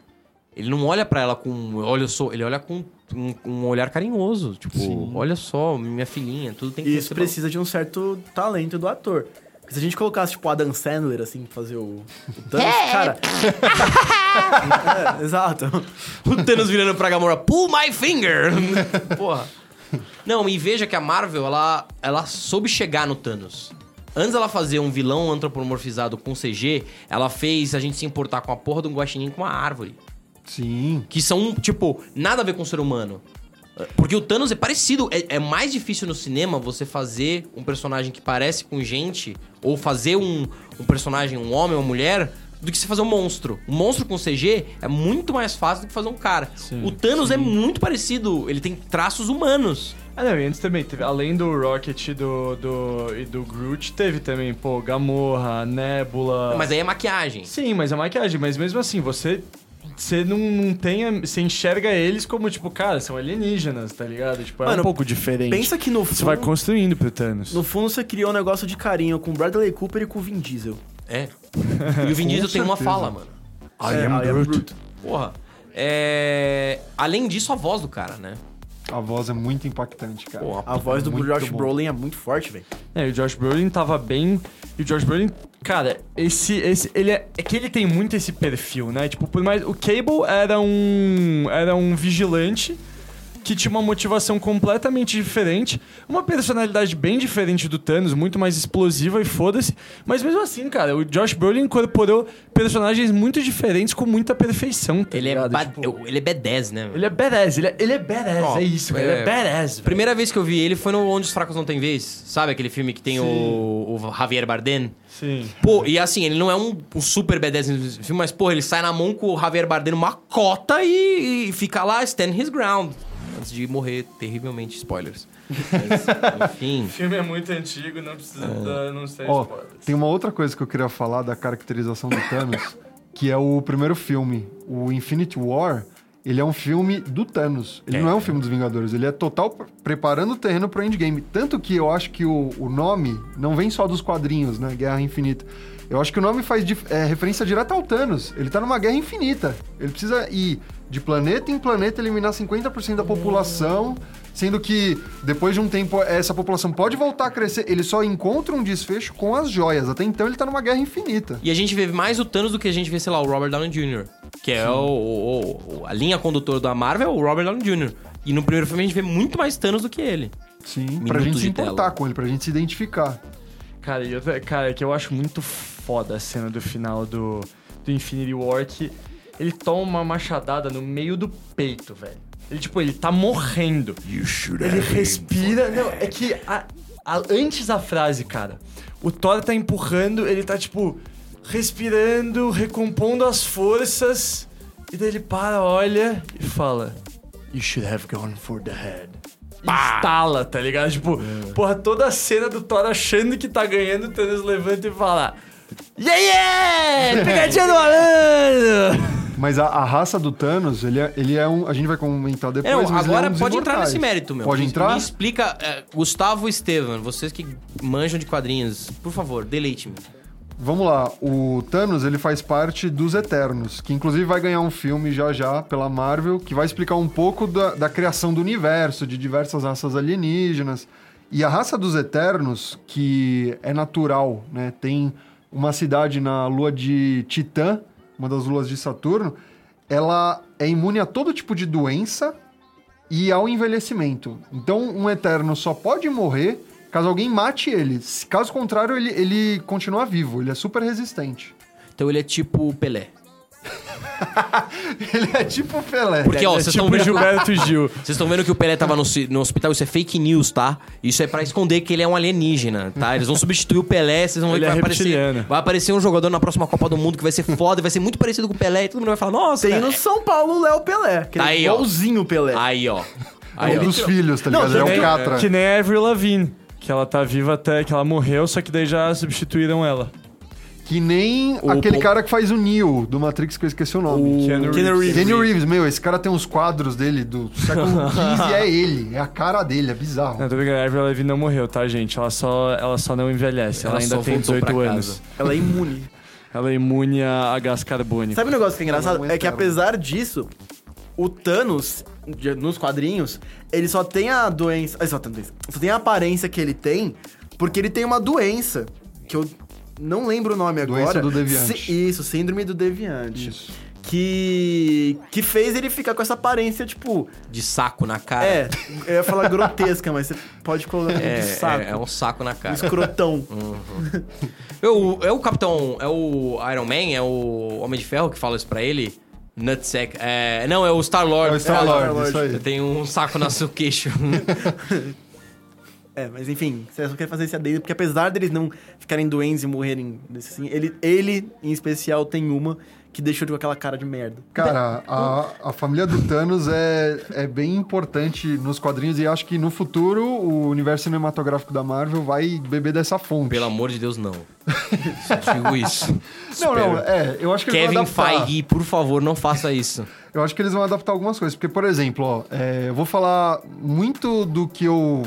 ele não olha pra ela com olha só, ele olha com um, um olhar carinhoso, tipo, olha só, minha filhinha, tudo tem que E ser isso precisa de um certo talento do ator. Porque se a gente colocasse, tipo, o Adam Sandler, assim, pra fazer o, o Thanos, cara... É, exato. O Thanos virando pra Gamora, pull my finger! Porra. Não, e veja que a Marvel, ela, ela soube chegar no Thanos. Antes ela fazer um vilão antropomorfizado com CG, ela fez a gente se importar com a porra de um guaxinim com uma árvore. Sim. Que são, tipo, nada a ver com o ser humano. Porque o Thanos é parecido. É, é mais difícil no cinema você fazer um personagem que parece com gente, ou fazer um, um personagem, um homem ou uma mulher, do que você fazer um monstro. Um monstro com CG é muito mais fácil do que fazer um cara. Sim, o Thanos é muito parecido, ele tem traços humanos. Ah, não, e antes também, teve, além do Rocket do, do, e do Groot, teve também, pô, Gamorra, Nebula. Mas aí é maquiagem. Sim, mas é maquiagem, mas mesmo assim, você. Você não, não tem. a- Você enxerga eles como, tipo, cara, são alienígenas, tá ligado? Tipo, é Mano, um pouco diferente. Pensa que no Você vai fundo, construindo pro Thanos. no fundo você criou um negócio de carinho com o Bradley Cooper e com o Vin Diesel. É. E o Vin Diesel tem uma fala, mano. I É, am I am Groot. Groot. Porra. É... Além disso, a voz do cara, né? A voz é muito impactante, cara. Porra, A voz do Josh bom. Brolin é muito forte, velho. É, e o Josh Brolin tava bem. E o Josh Brolin, cara, esse. esse ele é, é que ele tem muito esse perfil, né? Tipo, por mais. O Cable era um. Era um vigilante que tinha uma motivação completamente diferente, uma personalidade bem diferente do Thanos, muito mais explosiva e foda-se. Mas mesmo assim, cara, o Josh Brolin incorporou personagens muito diferentes com muita perfeição. Tá Ele é, ligado? Tipo, ele é B10, né? ele é badass, ele é, ele é badass, Ó, é isso, cara, ele é- é badass. velho. Primeira vez que eu vi ele foi no Onde os Fracos Não Têm Vez. Sabe aquele filme que tem o, o Javier Bardem? Sim. Pô, e assim, ele não é um, um super B10 nesse filme, mas, pô, ele sai na mão com o Javier Bardem numa cota e, e fica lá, stand his ground. Antes de morrer terrivelmente, spoilers. Mas, enfim. O filme é muito antigo, não precisa dar, não sei Ó, spoilers. tem uma outra coisa que eu queria falar da caracterização do Thanos, que é o primeiro filme, o Infinity War. Ele é um filme do Thanos. Ele É. não é um filme dos Vingadores. Ele é total pre- preparando o terreno pro endgame. Tanto que eu acho que o, o nome não vem só dos quadrinhos, né? Guerra Infinita. Eu acho que o nome faz é, referência direta ao Thanos. Ele tá numa guerra infinita. Ele precisa ir de planeta em planeta, eliminar 50% da população. Sendo que depois de um tempo essa população pode voltar a crescer. Ele só encontra um desfecho com as joias. Até então ele tá numa guerra infinita. E a gente vê mais o Thanos do que a gente vê, sei lá, o Robert Downey Jr., que é o, o- o- a linha condutora da Marvel, o Robert Downey Jr. E no primeiro filme a gente vê muito mais Thanos do que ele. Sim, pra Minutos gente se importar tela. com ele, pra gente se identificar. Cara, e outra, cara, é que eu acho muito foda a cena do final do, do Infinity War que ele toma uma machadada no meio do peito, velho. Ele, tipo, ele tá morrendo. Ele respira. Não, é que a- a- antes da frase, cara, o Thor tá empurrando, ele tá, tipo, respirando, recompondo as forças. E daí ele para, olha e fala: You should have gone for the head. Estala, tá ligado? Tipo, porra, toda a cena do Thor achando que tá ganhando, o Thanos levanta e fala: Yeah, yeah! Pegadinha do malandro! Mas a, a raça do Thanos, ele é, ele é um. A gente vai comentar depois. É, mas ele agora é um dos pode entrar nesse mérito, meu. Pode entrar? Me explica, é, Gustavo e Estevam, vocês que manjam de quadrinhos, por favor, deleite-me. Vamos lá, o Thanos ele faz parte dos Eternos, que inclusive vai ganhar um filme já já pela Marvel, que vai explicar um pouco da, da criação do universo, de diversas raças alienígenas. E a raça dos Eternos, que é natural, né? Tem uma cidade na lua de Titã, uma das luas de Saturno, ela é imune a todo tipo de doença e ao envelhecimento. Então, um Eterno só pode morrer caso alguém mate ele. Caso contrário, ele, ele continua vivo. Ele é super resistente. Então ele é tipo Pelé. ele é tipo o Pelé. Porque, ó, é vocês tipo estão vendo... Gilberto Gil. Vocês estão vendo que o Pelé tava no, no hospital, isso é fake news, tá? Isso é pra esconder que ele é um alienígena, tá? Eles vão substituir o Pelé, vocês vão ver Ele que é vai aparecer. reptiliano. Vai aparecer um jogador na próxima Copa do Mundo que vai ser foda, vai ser muito parecido com o Pelé, e todo mundo vai falar, nossa, Tem cara, no São Paulo o Léo Pelé, que Tá é aí, ó. igualzinho o Pelé. Aí, ó. Aí, um ó. dos filhos, tá Não, ligado? Ele é o Catra. que nem a Avril Lavigne. Que ela tá viva até que ela morreu, só que daí já substituíram ela. Que nem O aquele Paul- cara que faz o Neo do Matrix, que eu esqueci o nome. Keanu Keanu Reeves. Reeves. Kenny Reeves, meu, esse cara tem uns quadros dele do século XV, é ele, é a cara dele, é bizarro. Não, tô brincando, a Avril Lavigne não morreu, tá, gente? Ela só, ela só não envelhece, ela, Ela ainda tem voltou 18 pra anos. Ela é imune. Ela é imune a, a gás carbônico. Sabe um negócio que é engraçado? Não, É que apesar disso, o Thanos, nos quadrinhos, ele só tem a doença. Só tem, a doença, só tem a aparência que ele tem porque ele tem uma doença que eu não lembro o nome Doença agora. do deviante. Si- isso, síndrome do deviante. Isso. Que. Que fez ele ficar com essa aparência, tipo. De saco na cara. É, eu ia falar grotesca, mas você pode colocar É, de saco. é, é um saco na um cara. escrotão. É o, é o Capitão. É o Iron Man? É o Homem de Ferro que fala isso pra ele? Nutsack. É, não, é o Star Lord. É o Star-Lord, Star-Lord. isso aí. Tem um saco no seu queixo. É, mas enfim, você só quer fazer esse adendo, porque apesar deles não ficarem doentes e morrerem assim, ele, ele, em especial, tem uma que deixou com aquela cara de merda. Cara, a, a família do Thanos é, é bem importante nos quadrinhos e acho que no futuro o universo cinematográfico da Marvel vai beber dessa fonte. Pelo amor de Deus, não. Só digo isso. Não, não, é, eu acho que eles Kevin vão adaptar. Feige, por favor, não faça isso. Eu acho que eles vão adaptar algumas coisas. Porque, por exemplo, ó, é, eu vou falar muito do que eu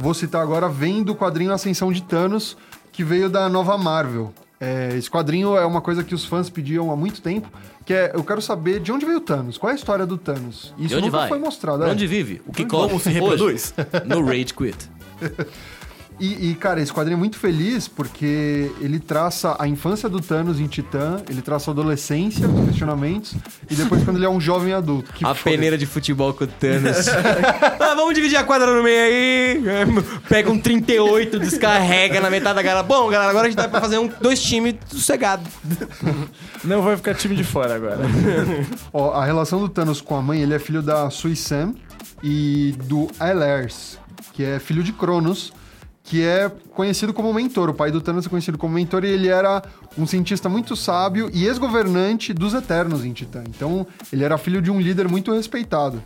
vou citar agora vem do quadrinho Ascensão de Thanos, que veio da nova Marvel. É, esse quadrinho é uma coisa que os fãs pediam há muito tempo, que é, eu quero saber de onde veio o Thanos, qual é a história do Thanos. Isso De nunca vai? foi mostrado. Pra é. onde vive? O que Como se reproduz? No Rage Quit. E, e, cara, esse quadrinho é muito feliz porque ele traça a infância do Thanos em Titã, ele traça a adolescência, os questionamentos, e depois quando ele é um jovem adulto. Que A foda. peneira de futebol com o Thanos. ah, vamos dividir a quadra no meio aí. Pega um 38, descarrega na metade da galera. Bom, galera, agora a gente dá pra fazer um, dois times sossegados. Não vai ficar time de fora agora. Ó, a relação do Thanos com a mãe, ele é filho da Sui Sam e do Aelers, que é filho de Cronos, que é conhecido como mentor. O pai do Thanos é conhecido como mentor e ele era um cientista muito sábio e ex-governante dos Eternos em Titã. Então, ele era filho de um líder muito respeitado.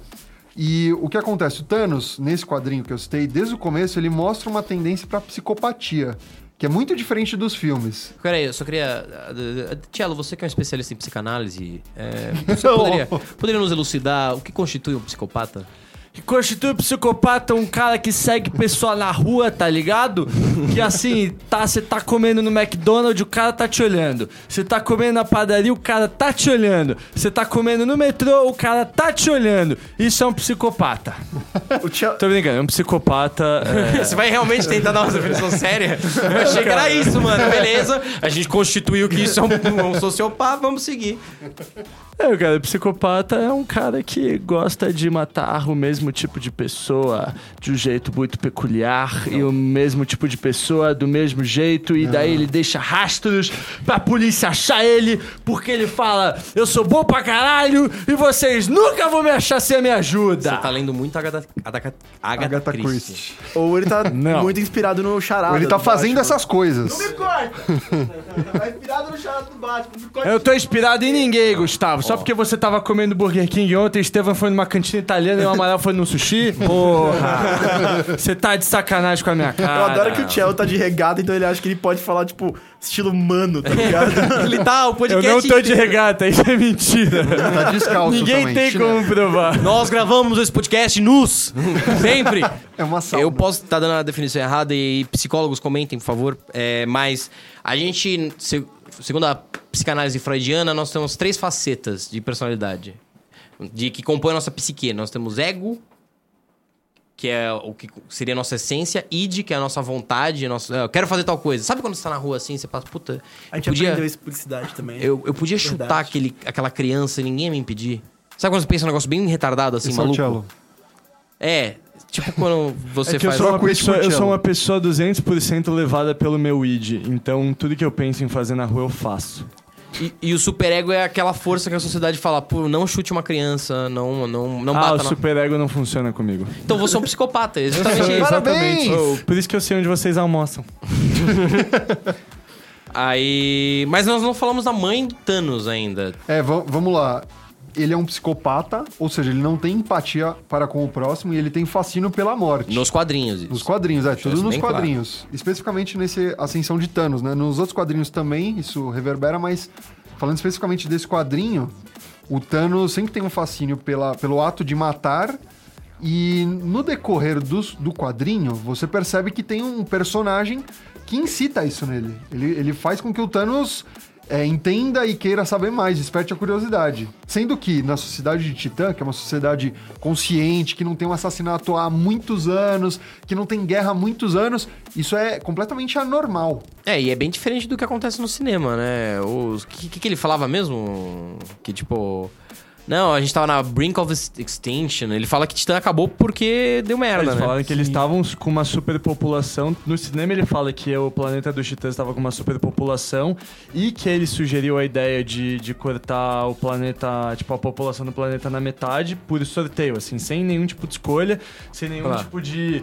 E o que acontece? O Thanos, nesse quadrinho que eu citei, desde o começo, ele mostra uma tendência pra psicopatia, que é muito diferente dos filmes. Peraí, eu só queria. uh, Tielo, você que é um especialista em psicanálise, é, você poderia, poderia nos elucidar o que constitui um psicopata? Que constitui um psicopata um cara que segue pessoa na rua, tá ligado? Que assim, tá, você tá comendo no McDonald's, o cara tá te olhando. Você tá comendo na padaria, o cara tá te olhando. Você tá comendo no metrô, o cara tá te olhando. Isso é um psicopata. O Tia... Tô brincando, é um psicopata. é, Você vai realmente tentar dar uma definição séria? Eu achei que era isso, mano. Beleza, a gente constituiu que isso é um, um sociopata, vamos seguir. É, cara, psicopata é um cara que gosta de matar o mesmo tipo de pessoa de um jeito muito peculiar e o mesmo tipo de pessoa do mesmo jeito e daí ele deixa rastros pra polícia achar ele porque ele fala eu sou bom pra caralho e vocês nunca vão me achar sem a minha ajuda. Você tá lendo muito Agatha, Agatha, Agatha, Agatha Christie. Christie. Ou ele tá Não. muito inspirado no charada. Ou ele tá do fazendo Batman. essas coisas. corta! tá inspirado no charada do Batman. Não me. Eu tô inspirado em ninguém, Gustavo. Só porque você tava comendo Burger King ontem, Estevam foi numa cantina italiana e o Amaral foi no sushi? Porra! Você tá de sacanagem com a minha cara. Eu adoro que o Chel tá de regata, então ele acha que ele pode falar, tipo, estilo mano, tá ligado? Ele tá, o Eu podcast... não tô de regata, isso é mentira. Tá descalço Ninguém também. tem como provar. Nós gravamos esse podcast nus. Sempre. É uma sauna. Eu posso estar dando a definição errada e psicólogos comentem, por favor. É, mas a gente, se- segundo a psicanálise freudiana, nós temos três facetas de personalidade. De que compõem a nossa psique. Nós temos ego, que é o que seria a nossa essência, id, que é a nossa vontade, nosso, eu quero fazer tal coisa. Sabe quando você tá na rua assim, você passa, puta, A eu gente podia, aprendeu isso por publicidade também. eu, eu podia chutar Verdade. aquele, aquela criança e ninguém ia me impedir. Sabe quando você pensa um negócio bem retardado assim, é o maluco? cello. É, tipo quando você É que eu faz... sou, uma pessoa, eu sou uma pessoa 200% levada pelo meu id. Então, tudo que eu penso em fazer na rua, eu faço. E, e o superego é aquela força que a sociedade fala, pô, não chute uma criança, não, não, não ah, bata o na... superego não funciona comigo. Então você é um psicopata, é exatamente isso. Parabéns! Oh, por isso que eu sei onde vocês almoçam. Aí... Mas nós não falamos da mãe do Thanos ainda. É, va- vamos lá. ele é um psicopata, ou seja, ele não tem empatia para com o próximo e ele tem fascínio pela morte. Nos quadrinhos, isso. Nos quadrinhos, é, tudo isso nos bem claro. quadrinhos. Especificamente nesse Ascensão de Thanos, né? Nos outros quadrinhos também, isso reverbera, mas falando especificamente desse quadrinho, o Thanos sempre tem um fascínio pela, pelo ato de matar. E no decorrer dos- do quadrinho, você percebe que tem um personagem que incita isso nele. Ele, ele faz com que o Thanos é, entenda e queira saber mais, desperte a curiosidade. Sendo que na sociedade de Titã, que é uma sociedade consciente, que não tem um assassinato há muitos anos, que não tem guerra há muitos anos, isso é completamente anormal. É, e é bem diferente do que acontece no cinema, né? O que, que, ele falava mesmo? Que tipo. Não, a gente tava na brink of ex- extinction. Ele fala que Titã acabou porque deu merda, Eles né? falaram que eles estavam com uma superpopulação. No cinema ele fala que o planeta dos titãs estava com uma superpopulação e que ele sugeriu a ideia de, de cortar o planeta, tipo, a população do planeta na metade por sorteio, assim, sem nenhum tipo de escolha, sem nenhum Ah. tipo de.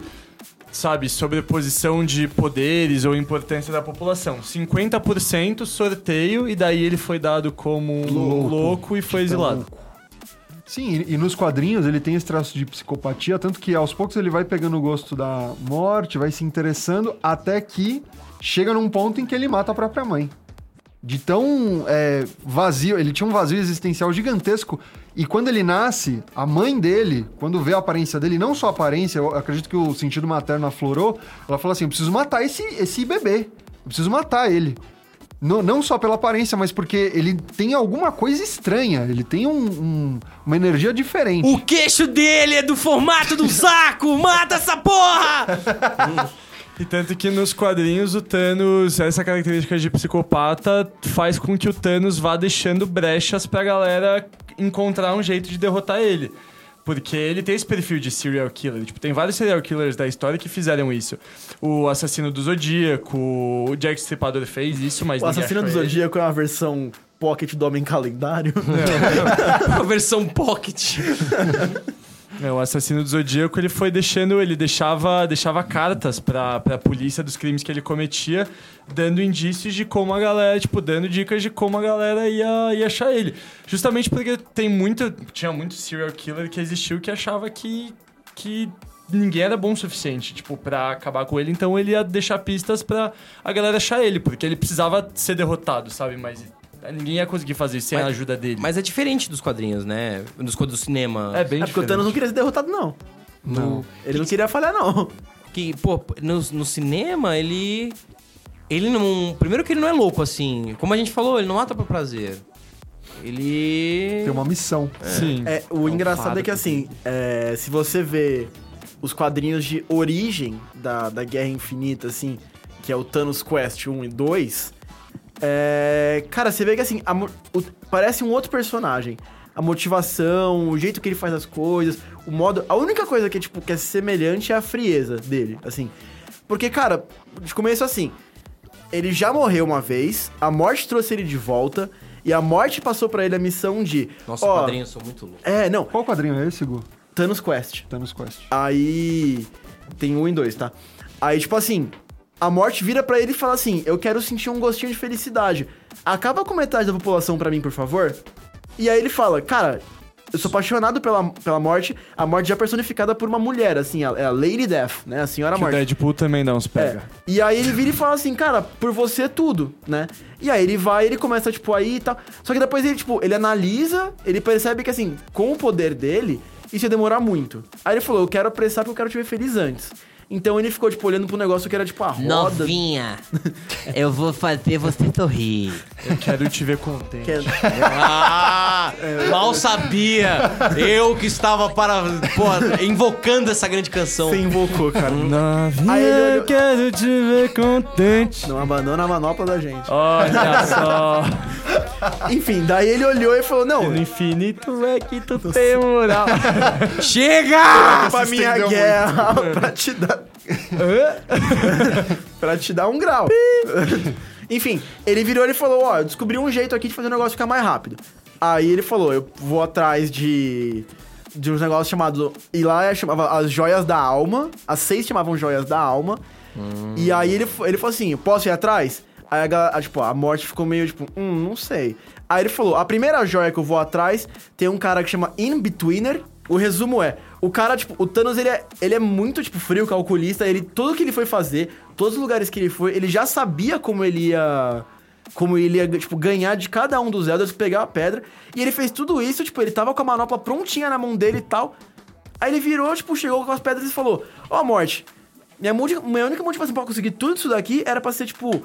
Sabe, sobreposição de poderes ou importância da população. 50% sorteio, e daí ele foi dado como louco, Louco. e foi exilado. louco. Sim, e, nos quadrinhos ele tem esse traço de psicopatia, tanto que aos poucos ele vai pegando o gosto da morte, vai se interessando, até que chega num ponto em que ele mata a própria mãe. De tão é, vazio, ele tinha um vazio existencial gigantesco, e quando ele nasce, a mãe dele, quando vê a aparência dele, não só a aparência, eu acredito que o sentido materno aflorou, ela fala assim: eu preciso matar esse, esse bebê, eu preciso matar ele. Não, não só pela aparência, mas porque ele tem alguma coisa estranha. Ele tem um- um- uma energia diferente. O queixo dele é do formato do saco! Mata essa porra! E tanto que nos quadrinhos o Thanos, essa característica de psicopata faz com que o Thanos vá deixando brechas pra galera encontrar um jeito de derrotar ele. Porque ele tem esse perfil de serial killer. Tipo, tem vários serial killers da história que fizeram isso. O assassino do Zodíaco, o Jack Stripador fez isso, mas O Assassino do ele. Zodíaco é uma versão pocket do Homem Calendário. A versão pocket. É, o assassino do Zodíaco, ele foi deixando, ele deixava, deixava cartas pra, pra polícia dos crimes que ele cometia, dando indícios de como a galera, tipo, dando dicas de como a galera ia, ia achar ele. Justamente porque tem muito, tinha muito serial killer que existiu que achava que, que ninguém era bom o suficiente, tipo, pra acabar com ele, então ele ia deixar pistas pra a galera achar ele, porque ele precisava ser derrotado, sabe? Mas ninguém ia conseguir fazer isso sem Mas- a ajuda dele. Mas é diferente dos quadrinhos, né? Dos quadrinhos do cinema. é bem É porque o Thanos não queria ser derrotado, não. Não. Ele não queria falhar, não. Que, pô, no, no cinema, ele. Ele não. Primeiro que ele não é louco, assim. Como a gente falou, ele não mata por prazer. Ele. Tem uma missão. Sim. É, o engraçado é que assim, é, se você vê os quadrinhos de origem da, da Guerra Infinita, assim, que é o Thanos Quest 1 e 2, é, cara, você vê que assim, a o- parece um outro personagem. A motivação, o jeito que ele faz as coisas, o modo. A única coisa que, tipo, que é semelhante é a frieza dele, assim. Porque, cara, de começo assim, ele já morreu uma vez, a morte trouxe ele de volta, e a morte passou pra ele a missão de. Nossa, ó, quadrinhos são muito loucos. É, não, Qual quadrinho é esse, Gu? Thanos Quest. Thanos Quest. Aí. Tem um e dois, tá? Aí, tipo assim, a morte vira pra ele e fala assim: Eu quero sentir um gostinho de felicidade. Acaba com metade da população pra mim, por favor. E aí ele fala: Cara, eu sou apaixonado pela, pela morte. A morte já personificada por uma mulher, assim, a- é a Lady Death, né? A Senhora Que o Morte. Deadpool também dá uns É. pega. E aí ele vira e fala assim, cara, por você é tudo, né? E aí ele vai, ele começa, tipo, aí e tal. Só que depois ele, tipo, ele analisa, ele percebe que, assim, com o poder dele, isso ia demorar muito. Aí ele falou, eu quero apressar porque eu quero te ver feliz antes. Então ele ficou, tipo, olhando pro negócio que era, tipo, a roda. Novinha, eu vou fazer você sorrir. Eu quero te ver contente. Que é- Ah! Mal sabia! Eu que estava para. Pô, invocando essa grande canção. Você invocou, cara. Novinha, olhou- eu quero te ver contente. Não abandona a manopla da gente. Olha só, Enfim, daí ele olhou e falou, não, no infinito é que tu tem moral. Chega! pra minha guerra, pra te dar... pra te dar um grau. Enfim, ele virou e falou, ó, eu descobri um jeito aqui de fazer o negócio ficar mais rápido. Aí ele falou, eu vou atrás de... De uns negócios chamados... E lá é- chamava as joias da alma. As seis chamavam joias da alma. E aí ele, ele falou assim, posso ir atrás? Aí a, galera- tipo, a morte ficou meio tipo, hum, não sei. Aí ele falou: a primeira joia que eu vou atrás tem um cara que chama In-Betweener. O resumo é: o cara, tipo, o Thanos ele é, ele é muito, tipo, frio, calculista. Ele, tudo que ele foi fazer, todos os lugares que ele foi, ele já sabia como ele ia. Como ele ia, tipo, ganhar de cada um dos Elders, pegar a pedra. E ele fez tudo isso, tipo, ele tava com a manopla prontinha na mão dele e tal. Aí ele virou, tipo, chegou com as pedras e falou: Ó, morte, minha, minha única motivação pra conseguir tudo isso daqui era pra ser, tipo,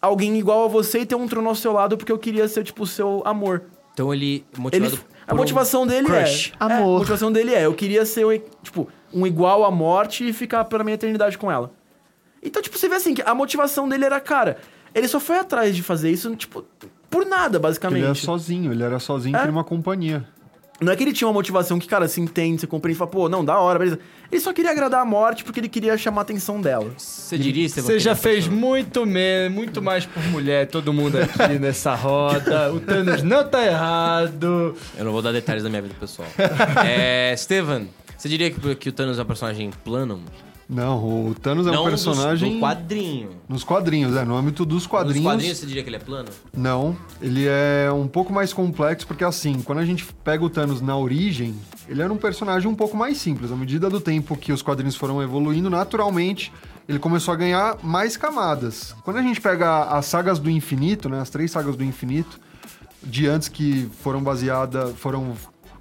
alguém igual a você e ter um trono ao seu lado, porque eu queria ser, tipo, o seu amor. Então ele, Ele, motivado a por um motivação dele crush. é. é, A motivação dele é: eu queria ser, um, tipo, um igual à morte e ficar pela minha eternidade com ela. Então, tipo, você vê assim, que a motivação dele era, cara, ele só foi atrás de fazer isso, tipo, por nada, basicamente. Ele era sozinho, ele era sozinho, É? queria uma companhia. Não é que ele tinha uma motivação que, cara, se entende, você compreende e fala, pô, não, da hora, beleza. Ele só queria agradar a morte porque ele queria chamar a atenção dela. Você diria? Você já fez pessoa- muito, me, muito mais por mulher, todo mundo aqui nessa roda. O Thanos não tá errado. Eu não vou dar detalhes da minha vida pessoal. é, Steven, você diria que, que o Thanos é um personagem plano? Não, o Thanos é não um personagem. Do quadrinho. Nos quadrinhos, é. No âmbito dos quadrinhos. Nos quadrinhos você diria que ele é plano? Não, ele é um pouco mais complexo, porque assim, quando a gente pega o Thanos na origem, ele era um personagem um pouco mais simples. À medida do tempo que os quadrinhos foram evoluindo, naturalmente, ele começou a ganhar mais camadas. Quando a gente pega as sagas do infinito, né, as três sagas do infinito, de antes que foram baseadas, foram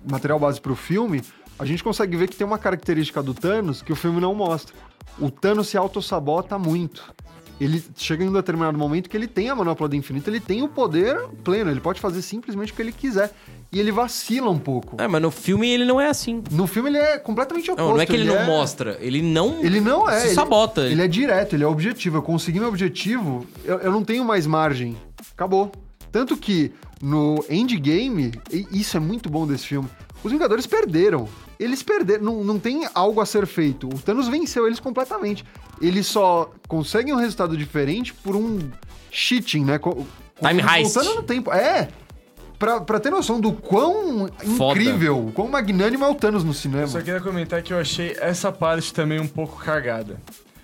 material base para o filme, a gente consegue ver que tem uma característica do Thanos que o filme não mostra. O Thanos se autossabota muito. Ele chega em um determinado momento que ele tem a manopla do infinito, ele tem o poder pleno, ele pode fazer simplesmente o que ele quiser. E ele vacila um pouco. É, mas no filme ele não é assim. No filme ele é completamente oposto. Não, não é que ele, não é- mostra, ele não. Ele não é. Se ele, sabota. Ele é direto, ele é objetivo. Eu consegui meu objetivo, eu, eu não tenho mais margem. Acabou. Tanto que no Endgame, e isso é muito bom desse filme, os Vingadores perderam. Eles perderam, não, não tem algo a ser feito. O Thanos venceu eles completamente. Eles só conseguem um resultado diferente por um cheating, né? Co- Time heist. Voltando no tempo. É! Pra, pra ter noção do quão Foda. incrível, quão magnânimo é o Thanos no cinema. Só queria comentar que eu achei essa parte também um pouco cagada.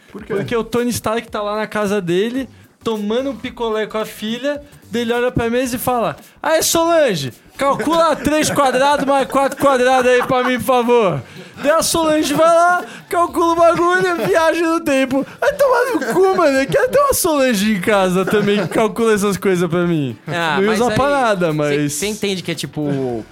Por quê? Porque o Tony Stark tá lá na casa dele, tomando um picolé com a filha, dele olha pra mesa e fala: Aí, Solange, calcula 3 quadrados mais 4 quadrados aí pra mim, por favor. Daí a Solange vai lá, calcula o bagulho, viaja no tempo. Vai tomar no cu, mano. Quero ter uma Solange em casa também que calcula essas coisas pra mim. Ah, não ia usar aí pra nada, mas. Você entende que é tipo.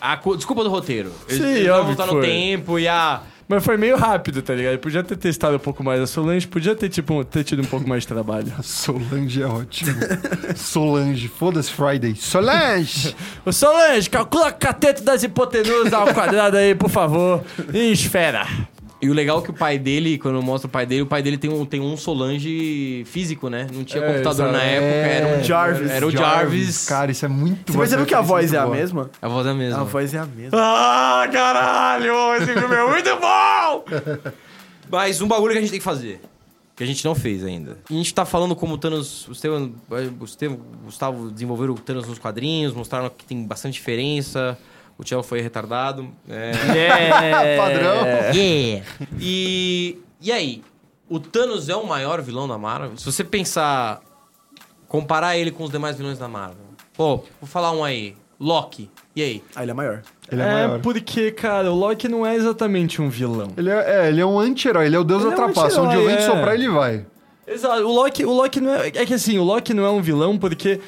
A cu- desculpa do roteiro. Sim, eles óbvio voltar que no foi. tempo e a. Mas foi meio rápido, tá ligado? Ele podia ter testado um pouco mais a Solange, podia ter, tipo, ter tido um pouco mais de trabalho. Solange é ótimo. Solange, foda-se Friday. Solange! Ô Solange, calcula cateto das hipotenusas ao quadrado aí, por favor. Em esfera. E o legal é que o pai dele, quando mostra o pai dele, o pai dele tem um, tem um Solange físico, né? Não tinha É, computador na época, era um Jarvis. Era o Jarvis. Cara, isso é muito Você percebeu que a voz é a boa. mesma? A voz é a mesma. A voz é a mesma. Ah, caralho! Esse filme é muito bom! Mas um bagulho que a gente tem que fazer. Que a gente não fez ainda. A gente tá falando como o Thanos. O Estevam, o Estevam o Gustavo desenvolveram o Thanos nos quadrinhos, mostraram que tem bastante diferença. O Tchelo foi retardado. É. Padrão. Yeah. E. E aí? O Thanos é o maior vilão da Marvel? Se você pensar. Comparar ele com os demais vilões da Marvel. Pô, vou falar um aí. Loki. E aí? Ah, ele é maior. Ele é, É, maior. porque, cara, o Loki não é exatamente um vilão. Ele é, é, ele é um anti-herói, ele é o deus Ele da é um trapaça. Onde o vento é. soprar, ele vai. Exato, o Loki, o Loki não é. É que assim, o Loki não é um vilão porque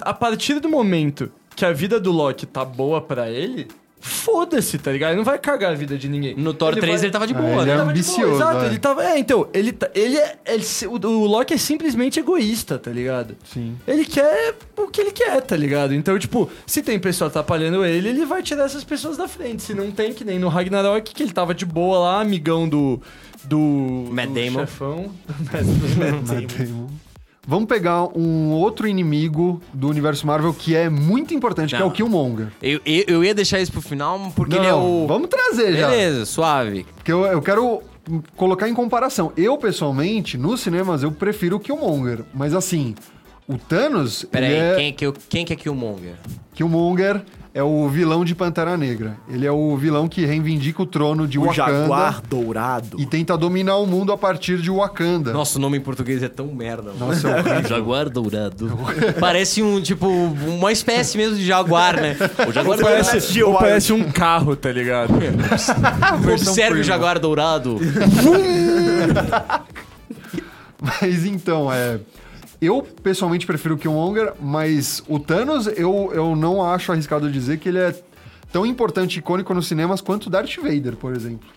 a partir do momento que a vida do Loki tá boa pra ele, foda-se, tá ligado? Ele não vai cagar a vida de ninguém. No Thor 3 vai- ele tava de É, boa, ele né? é tava de boa, ambicioso, Exato, é. ele tava. É, então, ele, tá- ele é. ele o, o Loki é simplesmente egoísta, tá ligado? Sim. Ele quer o que ele quer, tá ligado? Então, tipo, se tem pessoa atrapalhando ele, ele vai tirar essas pessoas da frente. Se não tem, que nem no Ragnarok, que ele tava de boa lá, amigão do. Do. Matt do Damon. Chefão. Matt Matt Damon. Vamos pegar um outro inimigo do universo Marvel que é muito importante, que é Não. o Killmonger. Eu, eu, eu ia deixar isso pro final porque Não, ele é o. vamos trazer já. Beleza, suave. Porque eu, eu quero colocar em comparação. Eu, pessoalmente, nos cinemas, eu prefiro o Killmonger. Mas assim, O Thanos, Pera ele aí, é... quem, é quem que é Killmonger? Killmonger é o vilão de Pantera Negra. Ele é o vilão que reivindica o trono de O Wakanda Jaguar Dourado. e tenta dominar o mundo a partir de Wakanda. Nossa, o nome em português é tão merda. mano. Nossa, é horrível. Jaguar dourado. Parece um, tipo, uma espécie mesmo de jaguar, né? O jaguar Parece, de ou parece um carro, tá ligado? dourado. Observe o jaguar dourado. Mas então, é. Eu pessoalmente prefiro o Killmonger, mas o Thanos eu, eu não acho arriscado dizer que ele é tão importante e icônico nos cinemas quanto Darth Vader, por exemplo.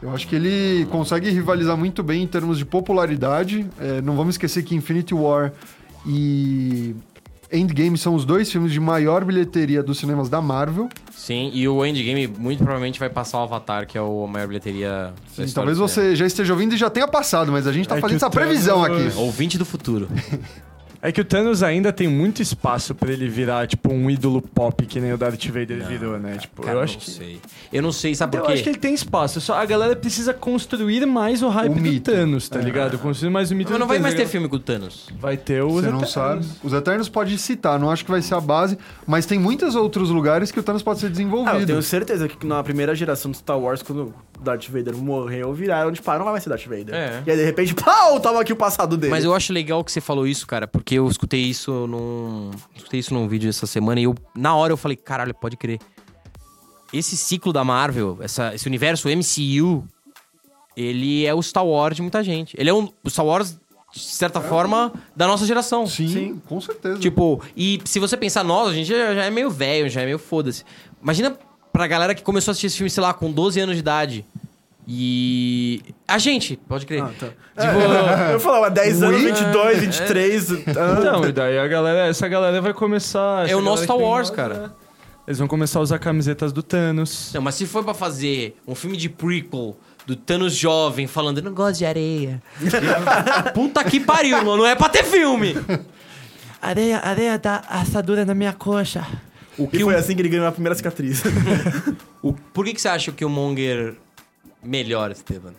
Eu acho que ele consegue rivalizar muito bem em termos de popularidade. É, não vamos esquecer que Infinity War e Endgame são os dois filmes de maior bilheteria dos cinemas da Marvel. Sim, e o Endgame muito provavelmente vai passar o Avatar, que é o- a maior bilheteria da história talvez você já esteja ouvindo e já tenha passado, mas a gente tá É fazendo essa previsão aqui. Ouvinte do futuro. É que o Thanos ainda tem muito espaço pra ele virar, tipo, um ídolo pop que nem o Darth Vader virou, né? Tipo, Cara, eu acho não que. sei. Eu não sei, sabe Eu por quê? acho que ele tem espaço, só a galera precisa construir mais o hype O do mito. Thanos, tá ligado? Construir mais o mito Mas do não vai Thanos, mais tá ter ligado? filme com o Thanos. Vai ter os Você não Eternos. sabe. Os Eternos pode citar, não acho que vai ser a base, mas tem muitos outros lugares que o Thanos pode ser Ah, eu desenvolvido. tenho certeza que na primeira geração do Star Wars, quando Darth Vader morreu, viraram de pá, não vai mais ser Darth Vader. É. E aí, de repente, pau, toma aqui o passado dele. Mas eu acho legal que você falou isso, cara, porque eu escutei isso num. Escutei isso num vídeo essa semana e eu, na hora, eu falei, caralho, pode crer. Esse ciclo da Marvel, essa, esse universo MCU, ele é o Star Wars de muita gente. Ele é um, o Star Wars, de certa forma, da nossa geração. Sim, com certeza. Tipo, e se você pensar, nós, a gente já, já é meio velho, já é meio foda-se. Imagina pra galera que começou a assistir esse filme, sei lá, com 12 anos de idade. E. A gente, pode crer. Ah, tá. Tipo, Eu falava 10 anos, Ui. 22, 23. ah. Então, e daí a galera, essa galera vai começar. É o nosso Star Wars, cara. né? Eles vão começar a usar camisetas do Thanos. Não, mas se for pra fazer um filme de prequel do Thanos jovem falando, eu não gosto de areia. Puta que pariu, mano. Não é pra ter filme. Areia, areia da assadura na minha coxa. O E que foi o, assim que ele ganhou a primeira cicatriz. o- Por que, que você acha que o Monger melhor, Esteban?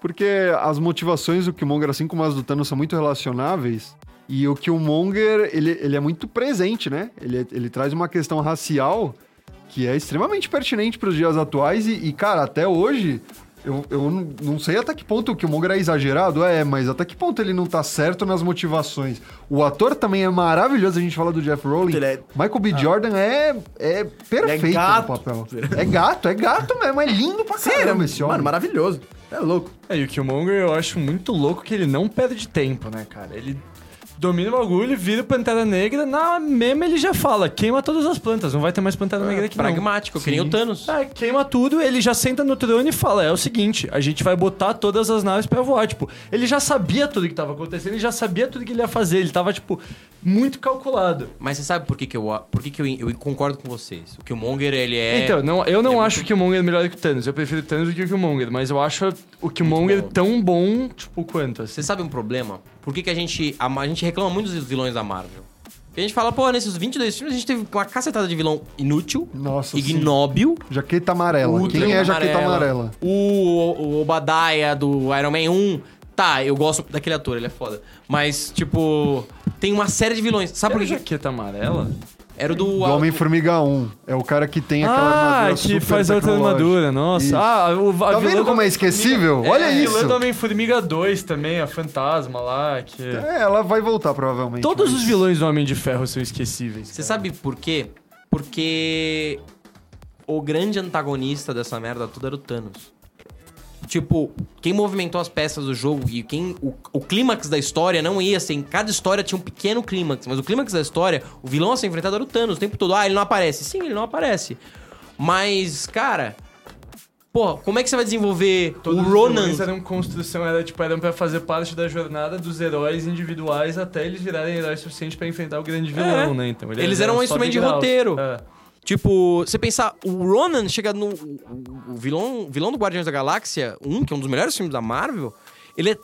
Porque as motivações do Killmonger, assim como as do Thanos, são muito relacionáveis. E o Killmonger, ele, ele é muito presente, né? Ele, ele traz uma questão racial que é extremamente pertinente para os dias atuais. E, e, cara, até hoje, eu, eu não- sei até que ponto o Killmonger é exagerado, é, mas até que ponto ele não tá certo nas motivações. O ator também é maravilhoso, a gente fala do Jeff Rowling. É- Michael B. Jordan é, é perfeito gato. no papel. É gato, é gato mesmo, é lindo pra caramba esse homem. Mano, maravilhoso. É louco. É, e o Killmonger eu acho muito louco que ele não perde tempo, né, cara? Ele domina o bagulho, vira o Pantera Negra, na meme ele já fala, queima todas as plantas, não vai ter mais Pantera Negra aqui. Pragmático, que nem o Thanos. É, queima tudo, ele já senta no trono e fala: é o seguinte, a gente vai botar todas as naves pra voar. Tipo, ele já sabia tudo que tava acontecendo, ele já sabia tudo que ele ia fazer, ele tava, tipo, muito calculado. Mas você sabe por que, que, eu, por que, que eu, eu concordo com vocês? O Killmonger, ele é... Então, não, eu não é acho o Killmonger melhor que o Thanos, eu prefiro o Thanos do que o Killmonger, mas eu acho o Killmonger bom. tão bom, tipo, quanto, assim. Você sabe um problema? Por que, que a gente. A, a gente reclama muito dos vilões da Marvel? Porque a gente fala, pô, nesses 22 filmes a gente teve uma cacetada de vilão inútil, Nossa, sim. ignóbil. Jaqueta amarela. o Quem é jaqueta amarela? O, o Obadiah do Iron Man 1. Tá, eu gosto daquele ator, ele é foda. Mas, tipo, tem uma série de vilões. Sabe por que- jaqueta amarela? Era o do. Do Homem-Formiga 1. É o cara que tem aquela Ah, armadura que super faz a outra tecnológica. armadura, nossa. Isso. Ah, o, a Tá vilã vendo do como é esquecível? Olha a isso. vilã do Homem-Formiga 2 também, a fantasma lá, que... É, ela vai voltar provavelmente. Todos mas- os vilões do Homem de Ferro são esquecíveis. Você cara. sabe por quê? Porque o grande antagonista dessa merda toda era o Thanos. Tipo, quem movimentou as peças do jogo e quem. O, o clímax da história não ia ser. Em cada história tinha um pequeno clímax, mas o clímax da história, o vilão a ser enfrentado era o Thanos o tempo todo. Ah, ele não aparece. Sim, ele não aparece. Mas, cara. Pô, como é que você vai desenvolver Todos o os Ronan? vilões eram construção, era tipo, eram pra fazer parte da jornada dos heróis individuais até eles virarem heróis suficientes pra enfrentar o grande vilão, É. né? Então, Eles eram um só instrumento de roteiro. É. Tipo, você pensar, o Ronan chega no. O, o vilão, vilão do Guardiões da Galáxia 1, que é um dos melhores filmes da Marvel, ele é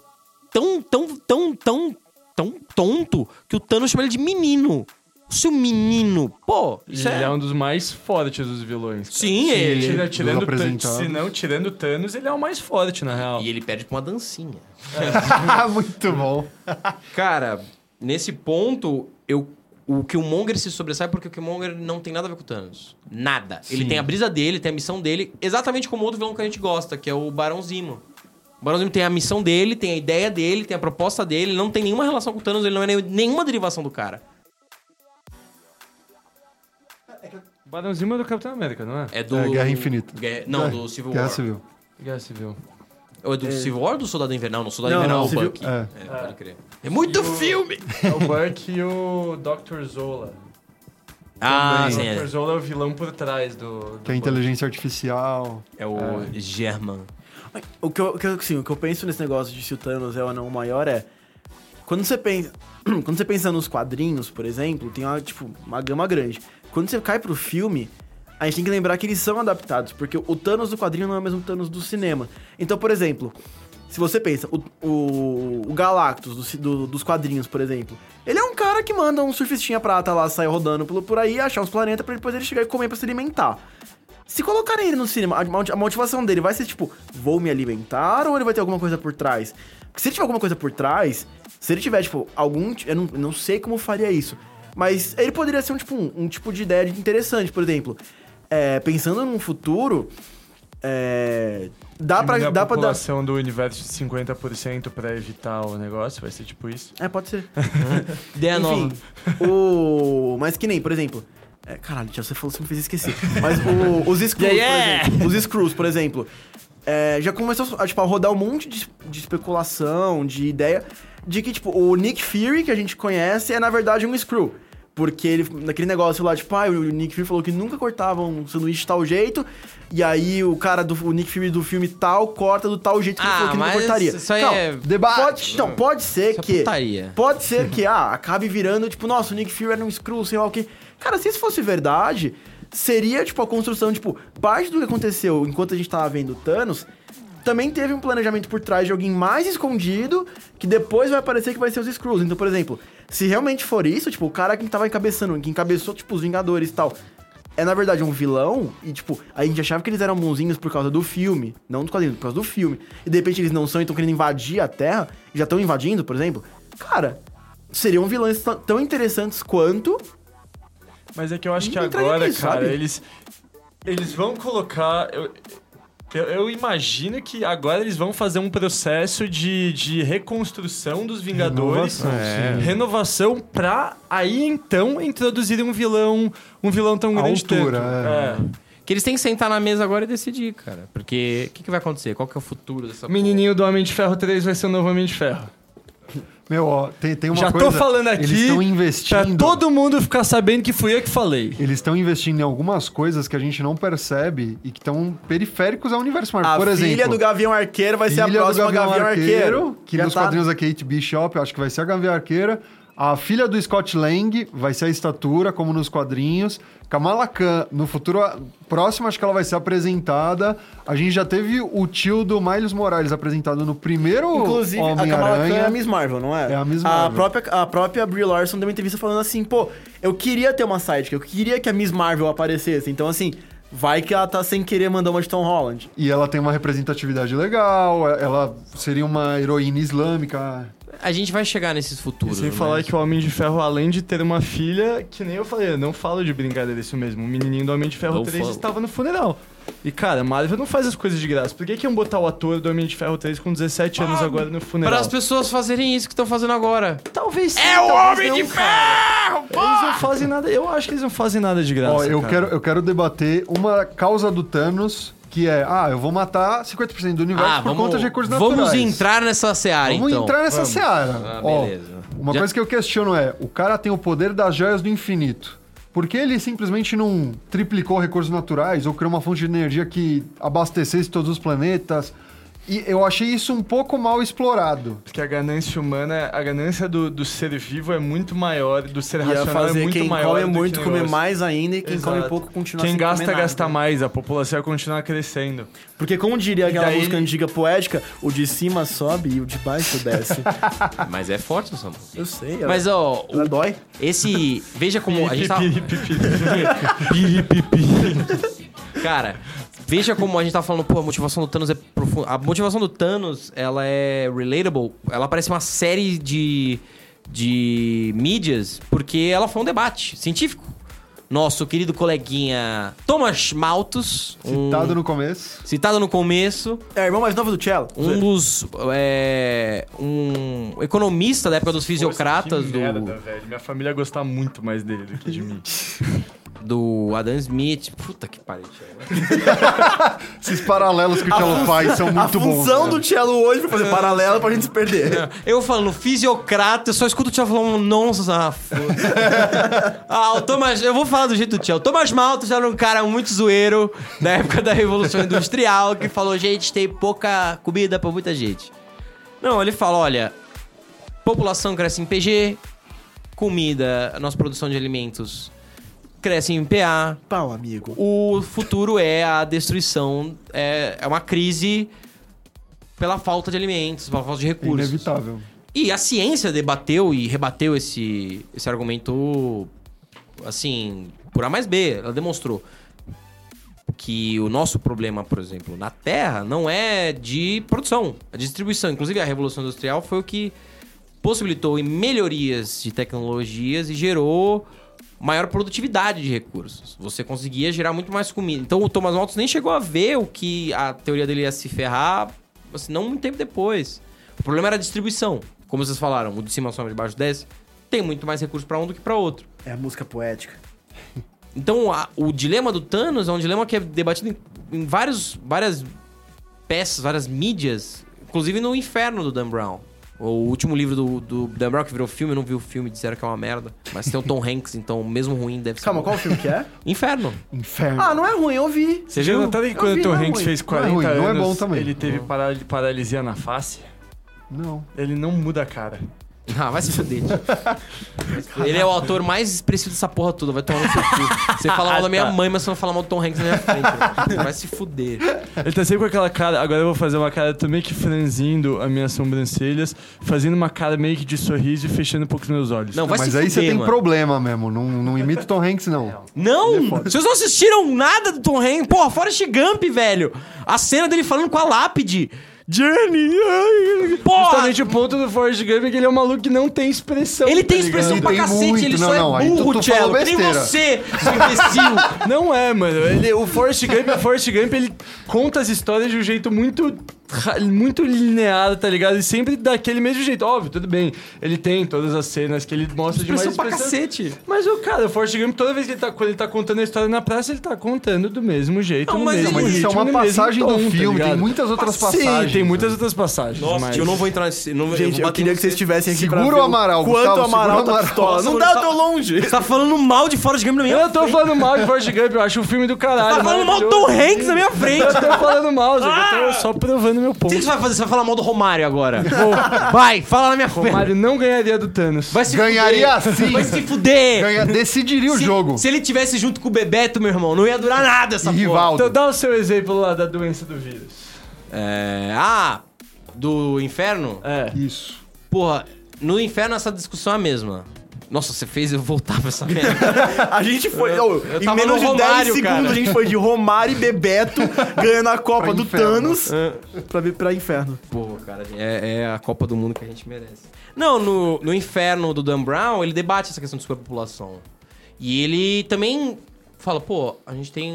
tão, tão, tão, tão, tão tonto que o Thanos chama ele de menino. O seu menino. Pô, isso Ele é. é um dos mais fortes dos vilões. cara. Sim, ele. Tira- tirando Thanos, se não tirando o Thanos, ele é o mais forte, na real. E ele perde pra uma dancinha. Muito bom. Cara, nesse ponto, eu, o Killmonger se sobressai porque o Killmonger não tem nada a ver com o Thanos. Nada. Ele Sim. tem a brisa dele, tem a missão dele, exatamente como outro vilão que a gente gosta, que é o Barão Zimo. O Barão Zimo tem a missão dele, tem a ideia dele, tem a proposta dele, ele não tem nenhuma relação com o Thanos, ele não é nem- nenhuma derivação do cara. O Barãozinho é do Capitão América, não é? É do... É, Guerra Infinita. Guerra- Não, Guerra- do Civil Guerra War. Civil. Guerra Civil. Ou é do Civil War ou do Soldado Invernal? Não, Soldado Não, Invernal não, é o Civil- Bucky. é. É, pode crer. É muito o- filme! É o Buck e o Dr. Zola. Ah, o sim, Dr. é. Zola é o vilão por trás do. do Que é a inteligência artificial. É o German. O que, eu, o que eu- assim, o que eu penso nesse negócio de se o Thanos é ou não o maior é. Quando você pensa. Quando você pensa nos quadrinhos, por exemplo, tem uma, tipo, uma gama grande. Quando você cai pro filme, a gente tem que lembrar que eles são adaptados, porque o Thanos do quadrinho não é o mesmo Thanos do cinema. Então, por exemplo, se você pensa, o, o, o Galactus do do- dos quadrinhos, por exemplo, ele é um cara que manda um surfistinha prata lá, sair rodando por, por aí, achar uns planetas pra depois ele chegar e comer pra se alimentar. Se colocarem ele no cinema, a moti- a motivação dele vai ser tipo, vou me alimentar ou ele vai ter alguma coisa por trás? Porque se ele tiver alguma coisa por trás, se ele tiver, tipo, algum. Eu não, não sei como faria isso. Mas ele poderia ser um, tipo, um, um tipo de ideia de interessante, por exemplo. É, pensando num futuro. É, dá pra. Diminuir a Dá pra dar. população do universo de 50% pra evitar o negócio, vai ser tipo isso. É, pode ser. Ideia nova. O. Mas que nem, por exemplo. É, caralho, já você falou, você me fez esquecer. Mas o- os Screws, Yeah, yeah! por exemplo. Os Screws, por exemplo. é, já começou a, tipo, a rodar um monte de, de especulação, de ideia, de que, tipo, o Nick Fury, que a gente conhece, é na verdade um Screw. Porque ele, naquele negócio lá, tipo, ah, o Nick Fury falou que nunca cortava um sanduíche de tal jeito, e aí o cara do o Nick Fury do filme tal corta do tal jeito que ele Ah, falou que nunca cortaria. isso aí é Debate. Pode, então, pode ser Isso é que. putaria. Pode ser que, ah, acabe virando, tipo, nossa, o Nick Fury era um Screw, sei lá o quê. Cara, se isso fosse verdade, seria, tipo, a construção, tipo, parte do que aconteceu enquanto a gente tava vendo o Thanos, também teve um planejamento por trás de alguém mais escondido, que depois vai aparecer que vai ser os Screws. Então, por exemplo, se realmente for isso, tipo, o cara que tava encabeçando, que encabeçou, tipo, os Vingadores e tal, é na verdade um vilão, e tipo, a gente achava que eles eram bonzinhos por causa do filme, não dos quadrinhos, por causa do filme, e de repente eles não são e estão querendo invadir a Terra, e já estão invadindo, por exemplo, cara, seriam vilões tão- interessantes quanto. Mas é que eu acho que agora, nisso, cara, sabe? eles. Eles vão colocar. Eu, eu, eu imagino que agora eles vão fazer um processo de, de reconstrução dos Vingadores. Renovação, É. Renovação pra aí então introduzir um vilão. Um vilão tão A grande altura, tanto. é. Que eles têm que sentar na mesa agora e decidir, cara. Porque o que, que vai acontecer? Qual que é o futuro dessa O menininho do Homem de Ferro 3 vai ser o novo Homem de Ferro. Meu, ó, tem, tem uma Já coisa... tô falando aqui Eles estão pra investindo... todo mundo ficar sabendo que fui eu que falei. Eles estão investindo em algumas coisas que a gente não percebe e que estão periféricos ao universo Marvel. A Por exemplo, filha do Gavião Arqueiro vai ser a filha do próxima Gavião, Arqueiro. que Já nos tá- quadrinhos da Kate Bishop, eu acho que vai ser a Gavião Arqueira. A filha do Scott Lang vai ser a estatura, como nos quadrinhos. Kamala Khan, no futuro próximo, acho que ela vai ser apresentada. A gente já teve o tio do Miles Morales apresentado no primeiro Inclusive, a Kamala Khan é a. Miss Marvel, não é? É a Miss A Marvel. própria, a própria Brie Larson deu uma entrevista falando assim, pô, eu queria ter uma sidekick, eu queria que a Miss Marvel aparecesse. Então, assim, vai que ela tá sem querer mandar uma de Tom Holland. E ela tem uma representatividade legal, ela seria uma heroína islâmica. A gente vai chegar nesses futuros. Sem né? falar que o Homem de Ferro, além de ter uma filha, que nem eu falei, eu não falo de brincadeira isso mesmo. O menininho do Homem de Ferro Não 3 falo. estava no funeral. E, cara, a Marvel não faz as coisas de graça. Por que, que iam botar o ator do Homem de Ferro 3 com 17 anos agora no funeral? Para as pessoas fazerem isso que estão fazendo agora. Talvez sim, É o talvez Homem não, de cara. Ferro! Eles não fazem nada. Eu acho que eles não fazem nada de graça. Ó, eu cara. quero, eu quero debater uma causa do Thanos, que é, ah, eu vou matar 50% do universo Ah, por vamos, conta de recursos naturais. vamos entrar nessa seara, Vamos então. entrar nessa Vamos. seara. Ah, Ó, beleza. uma Já- coisa que eu questiono é, o cara tem o poder das joias do infinito. Por que ele simplesmente não triplicou recursos naturais ou criou uma fonte de energia que abastecesse todos os planetas? E eu achei isso um pouco mal explorado. Porque a ganância humana, a ganância do, do ser vivo é muito maior, do ser Ia racional é fazer muito quem maior. come do que muito o comer mais ainda e quem Exato. come pouco continuar Quem sem gasta, comer nada. gasta mais. A população vai continuar crescendo. Porque como diria aquela daí- música antiga poética, o de cima sobe e o de baixo desce. Mas é forte, Samu. eu sei, ela, Mas, ó, o- ela dói. esse... Veja como a gente tá... Cara, veja como a gente tá falando, pô, a motivação do Thanos é profunda. A motivação do Thanos, ela é relatable. Ela parece uma série de, de mídias, porque ela foi um debate científico. Nosso querido coleguinha Thomas Malthus, um- Citado no começo. citado no começo, É, irmão mais novo do Cello. um dos. é, um economista da época dos fisiocratas Que do, merda, velho. Minha família ia gostar muito mais dele do que de mim. do Adam Smith. Puta que pariu. Esses paralelos que o Cello faz são A muito bons. função né? do Cello hoje foi fazer paralelo pra gente se perder. Eu falando fisiocrata, eu só escuto o Tchau falando nossa, foda Ah, o Thomas, eu vou falar do jeito do Tchau. O Thomas Malthus era um cara muito zoeiro da época da Revolução Industrial que falou, gente, tem pouca comida pra muita gente. Não, ele fala, olha, população cresce em PG, comida, a nossa produção de alimentos cresce em PA, Pau, amigo. o futuro é a destruição, é, é uma crise pela falta de alimentos, pela falta de recursos. Inevitável. E a ciência debateu e rebateu esse, esse argumento, assim, por A mais B. Ela demonstrou que o nosso problema, por exemplo, na Terra, não é de produção, é de distribuição. Inclusive, a Revolução Industrial foi o que possibilitou melhorias de tecnologias e gerou maior produtividade de recursos. Você conseguia gerar muito mais comida. Então, o Thomas Malthus nem chegou a ver o que a teoria dele ia se ferrar, assim, não muito tempo depois. O problema era a distribuição. Como vocês falaram, o de cima sobe, de baixo desce. Tem muito mais recurso pra um do que pra outro. É a música poética. Então, a- o dilema do Thanos é um dilema que é debatido em, em vários, várias peças, várias mídias, inclusive no Inferno do Dan Brown. O último livro do, do Dan Brown que virou filme, eu não vi o filme, disseram que é uma merda. Mas tem o Tom Hanks, então mesmo ruim deve ser. Calma, bom. qual filme que é? Inferno. Inferno. Ah, não é ruim, eu vi. Você já notaram que quando vi, o Tom é Hanks ruim. fez Não é 40 ruim, não é anos, bom também. ele teve paral- paralisia na face? Não. Ele não muda a cara. Ah, vai se fuder. tio. Ele é o autor mais expressivo dessa porra toda, vai tomar no seu cu. Você fala mal da minha mãe, mas você não fala mal do Tom Hanks na minha frente. velho. Vai se fuder. Ele tá sempre com aquela cara. Agora eu vou fazer uma cara também que franzindo as minhas sobrancelhas, fazendo uma cara meio que de sorriso e fechando um pouco os meus olhos. Não, vai Mas se aí fuder, você tem mano. problema mesmo. Não, não imita o Tom Hanks, não. Não! Vocês não assistiram nada do Tom Hanks? Porra, Forrest Gump, velho! A cena dele falando com a lápide. Johnny! ai, Porra! Justamente o ponto do Forrest Gump é que ele é um maluco que não tem expressão. Ele tem tá expressão pra tem cacete, muito. ele Não, só não, é burro, Cello, que nem você, seu imbecil. Não é, mano. Ele, o Forrest Gump, o Forrest Gump, ele conta as histórias de um jeito muito muito linear, tá ligado? E sempre daquele mesmo jeito. Óbvio, tudo bem. Ele tem todas as cenas que ele mostra de mais Expressão pra expressão. cacete. Mas o cara, o Forrest Gump, toda vez que ele tá, quando ele tá contando a história na praça, ele tá contando do mesmo jeito, Não, no mas mesmo ele- Mas isso é ritmo, uma passagem tom, do tá filme. tem ligado? muitas outras Sim, passagens. tem muitas outras passagens. Nossa, mas... tio, eu não vou entrar nesse... Não, Gente, eu bater queria que vocês você. estivessem aqui Segura o Amaral, Quanto Gustavo, o Amaral o tá pistola. Não tá tá- tão longe. Você tá falando mal de Forrest Gump na minha Eu tô frente. falando mal de Forrest Gump, eu acho um filme do caralho. Tá falando mal do Tom Hanks na minha frente. Eu tô falando mal, Ah! eu tô só provando meu O ponto. que você vai fazer? Você vai falar mal do Romário agora? Vai, fala na minha frente. Mario não ganharia do Thanos. Vai se Ganharia fuder. sim. Vai se fuder. Ganha- decidiria o se, jogo. Se ele tivesse junto com o Bebeto, meu irmão, não ia durar nada essa E porra. Rivaldo. Então dá o seu exemplo lá da doença do vírus. É... Ah, do inferno? É. Isso. Porra, no inferno essa discussão é a mesma. Nossa, você fez eu voltar pra essa merda. A gente foi. ô, eu em tava menos no de 10 Romário, segundos cara. a gente foi de Romário e Bebeto ganhando a Copa Pra do inferno. Thanos pra, vir pra inferno. Porra, cara, é, é a Copa do Mundo que a gente merece. Não, no, no inferno do Dan Brown, ele debate essa questão de superpopulação. E ele também fala, pô, a gente tem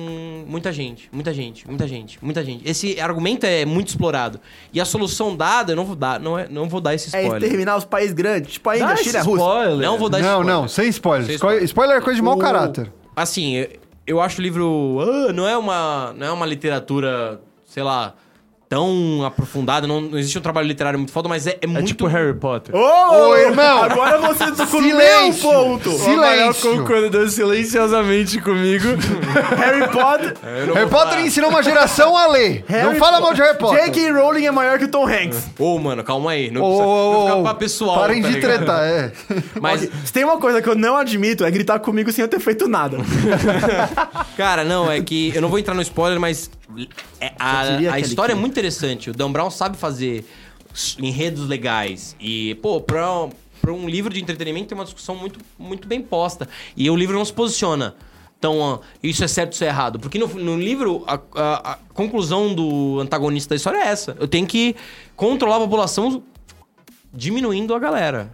muita gente, muita gente, muita gente, muita gente. Esse argumento é muito explorado. E a solução dada, eu não vou dar, não, é, não vou dar esse É spoiler. exterminar os países grandes, tipo a Índia, China, a Rússia. spoiler. Não vou dar Não, spoiler. não, sem spoiler. Sem Spoiler, spoiler é coisa de mau O- caráter. Assim, eu, eu acho o livro. ah, não, é uma, não é uma literatura, sei lá, tão aprofundada. Não, não existe um trabalho literário muito foda, mas é, é É muito. tipo Harry Potter. Ô, Ô, irmão! Agora você tocou no meu Silêncio! ponto. Silêncio! concordou silenciosamente comigo. Harry Potter. Não Harry Potter falar. ensinou uma geração a ler. não Harry fala mal de Harry Potter. J.K. Rowling é maior que o Tom Hanks. Ô, mano, calma aí. Não Ô, precisa ô, não pra pessoal. Parem tá de ligado? tretar, é. Mas, Se tem uma coisa que eu não admito, é gritar comigo sem eu ter feito nada. cara, não, é que eu não vou entrar no spoiler, mas a, queria a aquele história é que- muito interessante. O Dan Brown sabe fazer enredos legais. E, pô, pra, pra um livro de entretenimento tem uma discussão muito, muito bem posta. E o livro não se posiciona. Então, ó, isso é certo, isso é errado. Porque no, no livro, a, a- a conclusão do antagonista da história é essa. Eu tenho que controlar a população diminuindo a galera.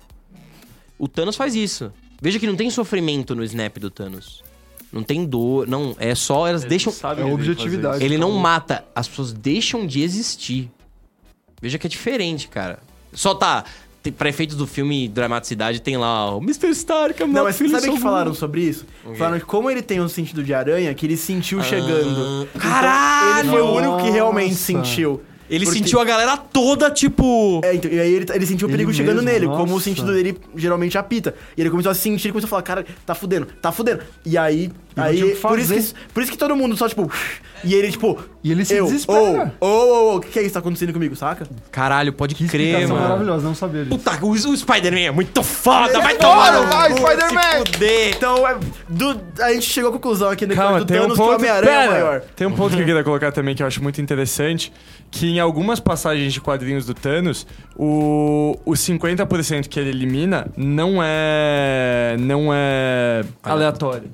O Thanos faz isso. Veja que não tem sofrimento no snap do Thanos. Não tem dor, não. É só elas deixam. Sabe É ele objetividade. Ele não mata, as pessoas deixam de existir. Veja que é diferente, cara. Só tá. tem- Pra efeitos do filme Dramaticidade, tem lá o Mr. Stark, é Não, meu mas filho sabe o que falaram sobre isso? Falaram que como ele tem um sentido de aranha, que ele sentiu chegando. Então, Caralho! Ele foi o único que realmente sentiu. Ele Porque- sentiu a galera toda, tipo. É, então, e aí ele, ele sentiu o Ele perigo chegando mesmo, nele, nossa. como o sentido dele geralmente apita. E ele começou a sentir, ele começou a falar, cara, tá fudendo, tá fudendo. E aí, aí tinha que por, isso que, por isso que todo mundo só, tipo... E ele, tipo... E ele se eu, desespera. Ô, ô, ô, o que que é isso que tá acontecendo comigo, saca? Caralho, pode Que crer, mano. maravilhosa, não sabia disso. Puta, o, o Spider-Man é muito foda, vai é tomar foda, no vai, Spider-Man! Então, é, do- a gente chegou à conclusão aqui depois Calma, do tem um Thanos que o ponto. Homem-Aranha é maior. tem um ponto que eu queria colocar também que eu acho muito interessante, que em algumas passagens de quadrinhos do Thanos, o, o 50% que ele elimina não é não é aleatório.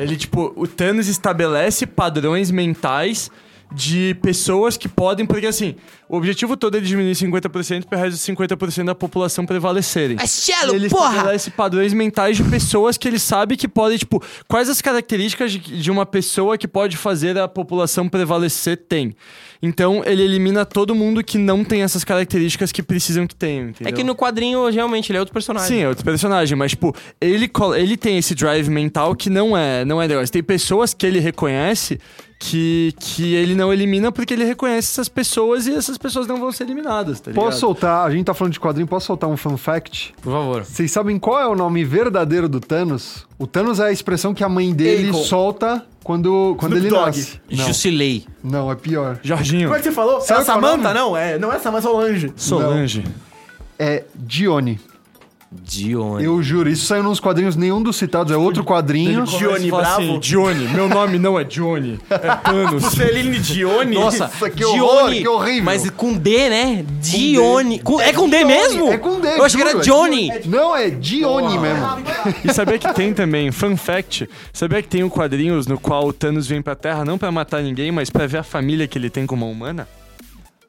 Ele tipo, o Thanos estabelece padrões mentais de pessoas que podem, porque assim, o objetivo todo é diminuir 50% para o resto de 50% da população prevalecerem. É ele porra! estabelece padrões mentais de pessoas que ele sabe que podem, tipo, quais as características de, de uma pessoa que pode fazer a população prevalecer tem. Então, ele elimina todo mundo que não tem essas características que precisam que tenham, entendeu? É que no quadrinho, realmente, ele é outro personagem. Sim, é outro personagem, mas, tipo, ele, ele tem esse drive mental que não é, não é negócio. Tem pessoas que ele reconhece que, que ele não elimina porque ele reconhece essas pessoas e essas pessoas não vão ser eliminadas, tá ligado? Posso soltar, a gente tá falando de quadrinho, posso soltar um fun fact? Por favor. Vocês sabem qual é o nome verdadeiro do Thanos? O Thanos é a expressão que a mãe dele Akon. solta quando, quando Snoop ele Dogg. nasce. Não, Jusilei. não, é pior. Jorginho, Como é que você falou? Sabe é a qual é o nome? Não, é, não é Samantha Solange. Solange. É Dione. Dione. Eu juro, isso saiu nos quadrinhos, nenhum dos citados, é outro quadrinho. Dione Bravo? Assim, Dione, meu nome não é Dione, é Thanos. Celine Dione? Nossa, Nossa, que horror, Dione, que horrível. Mas com D, né? Dione. Com- é com D mesmo? É com D, Eu achei que era é Johnny. Não, é Dione mesmo. E sabia que tem também, fun fact, sabia que tem um quadrinhos no qual o Thanos vem pra Terra não pra matar ninguém, mas pra ver a família que ele tem com uma humana?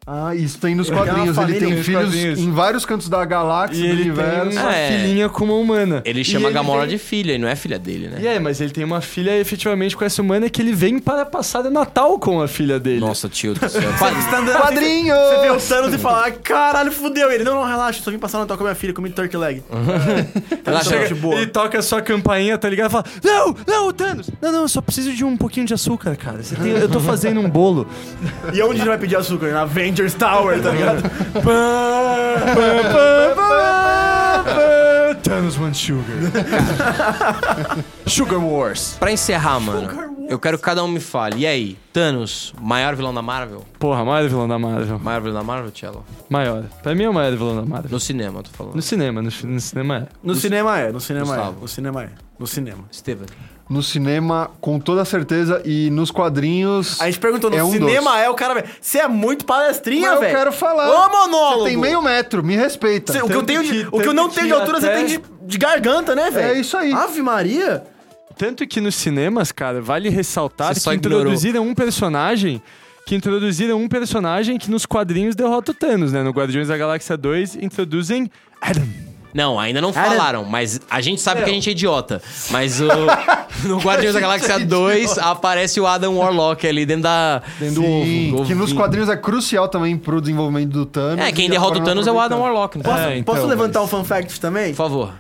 Ah, isso tem nos quadrinhos. Ele tem nos filhos quadrinhos. em vários cantos da galáxia, E do ele universo. tem uma É. filhinha com uma humana. Ele chama ele a Gamora vem- de filha, e não é filha dele, né? E é, mas ele tem uma filha efetivamente com essa humana que ele vem para passar o Natal com a filha dele. Nossa, tio do céu. Você tá andando- Quadrinho! Você vê o Thanos e fala, "Ai, caralho, fudeu. Ele, não, não, relaxa, só vim passar o Natal com a minha filha, comi turkey leg. Relaxa, Chega- Chega, de boa. ele toca a sua campainha, tá ligado? E fala: Não, não, Thanos! Não, não, eu só preciso de um pouquinho de açúcar, cara. Você tem- eu tô fazendo um bolo. E onde ele vai pedir açúcar? Na Avengers Tower, tá ligado? Thanos wants sugar. sugar Wars. Pra encerrar, mano, eu quero que cada um me fale. E aí, Thanos, maior vilão da Marvel? Porra, maior vilão da Marvel. Maior vilão da Marvel, Cello? Maior. Pra mim é o maior vilão da Marvel. No cinema, eu tô falando. No cinema, no, no cinema é. No cinema é, no cinema Gustavo. é. No cinema é. No cinema. Steven. No cinema, com toda certeza, e nos quadrinhos. A gente perguntou, no É um cinema dos. é o cara, velho. Você é muito palestrinha, Mas eu velho. quero falar. Ô, monólogo. Você tem meio metro, me respeita. Cê- o que eu tenho de, que- o que eu não tenho de altura, você até- tem de, de garganta, né, velho? É isso aí. Ave Maria. Tanto que nos cinemas, cara, vale ressaltar Você só que ignorou. introduziram um personagem. Que introduziram um personagem que nos quadrinhos derrota o Thanos, né? No Guardiões da Galáxia 2 introduzem Adam. Não, ainda não falaram, mas a gente sabe que a gente é idiota. Mas o, no Guardiões da Galáxia 2 aparece o Adam Warlock ali dentro da. Dentro do Sim, ovo. que nos quadrinhos é crucial também pro desenvolvimento do Thanos. É, quem derrota o Thanos é o Adam aproveitando. Warlock, né? Posso, É, então, posso levantar mas- um fun fact também? Por favor.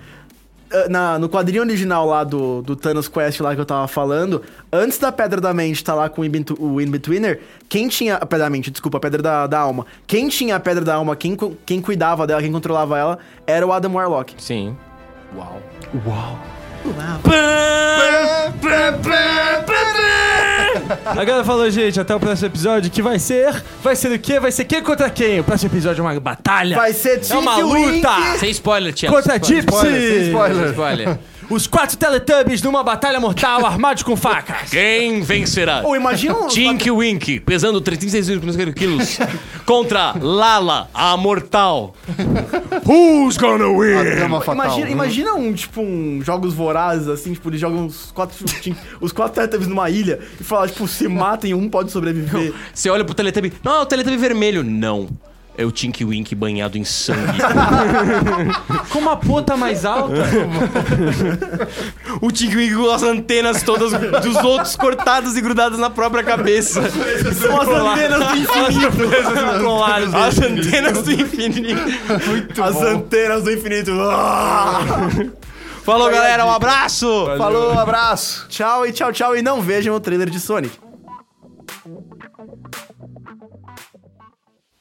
Ah, Na, no quadrinho original lá do, do Thanos Quest lá que eu tava falando, antes da Pedra da Mente tá lá com o In-Betw- o In-Betweener, quem tinha... A Pedra da Mente, desculpa, a Pedra da, da Alma. Quem tinha a Pedra da Alma, quem, quem cuidava dela, quem controlava ela, era o Adam Warlock. Sim. Uau. Agora falou, gente, até o próximo episódio, que vai ser... Vai ser o quê? Vai ser quem contra quem? O próximo episódio é uma batalha. Vai ser É uma luta! Sem spoiler, Tchelo. Contra Spoiler, Gypsy! Spoiler, sem Sem spoiler. Os quatro Teletubbies numa batalha mortal armados com facas. Quem vencerá? Ou imagina um... Tinky Wink, pesando 36 quilos, contra Lala, a mortal. Who's gonna win? fatal. Imagina, imagina um, tipo, um Jogos Vorazes, assim, tipo, eles jogam os quatro, os quatro Teletubbies numa ilha e falam, tipo, se matem, um pode sobreviver. Você olha pro Teletubby. Não, é o Teletubby vermelho. Não. É o Tinky Wink banhado em sangue. Com uma puta mais alta. o Tinky Wink com as antenas todas dos outros cortadas e grudadas na própria cabeça. São as antenas do infinito. As antenas do infinito. As antenas do infinito. Ah! Falou, galera. Um abraço. Falou, abraço! Tchau e tchau, tchau. E não vejam o trailer de Sonic.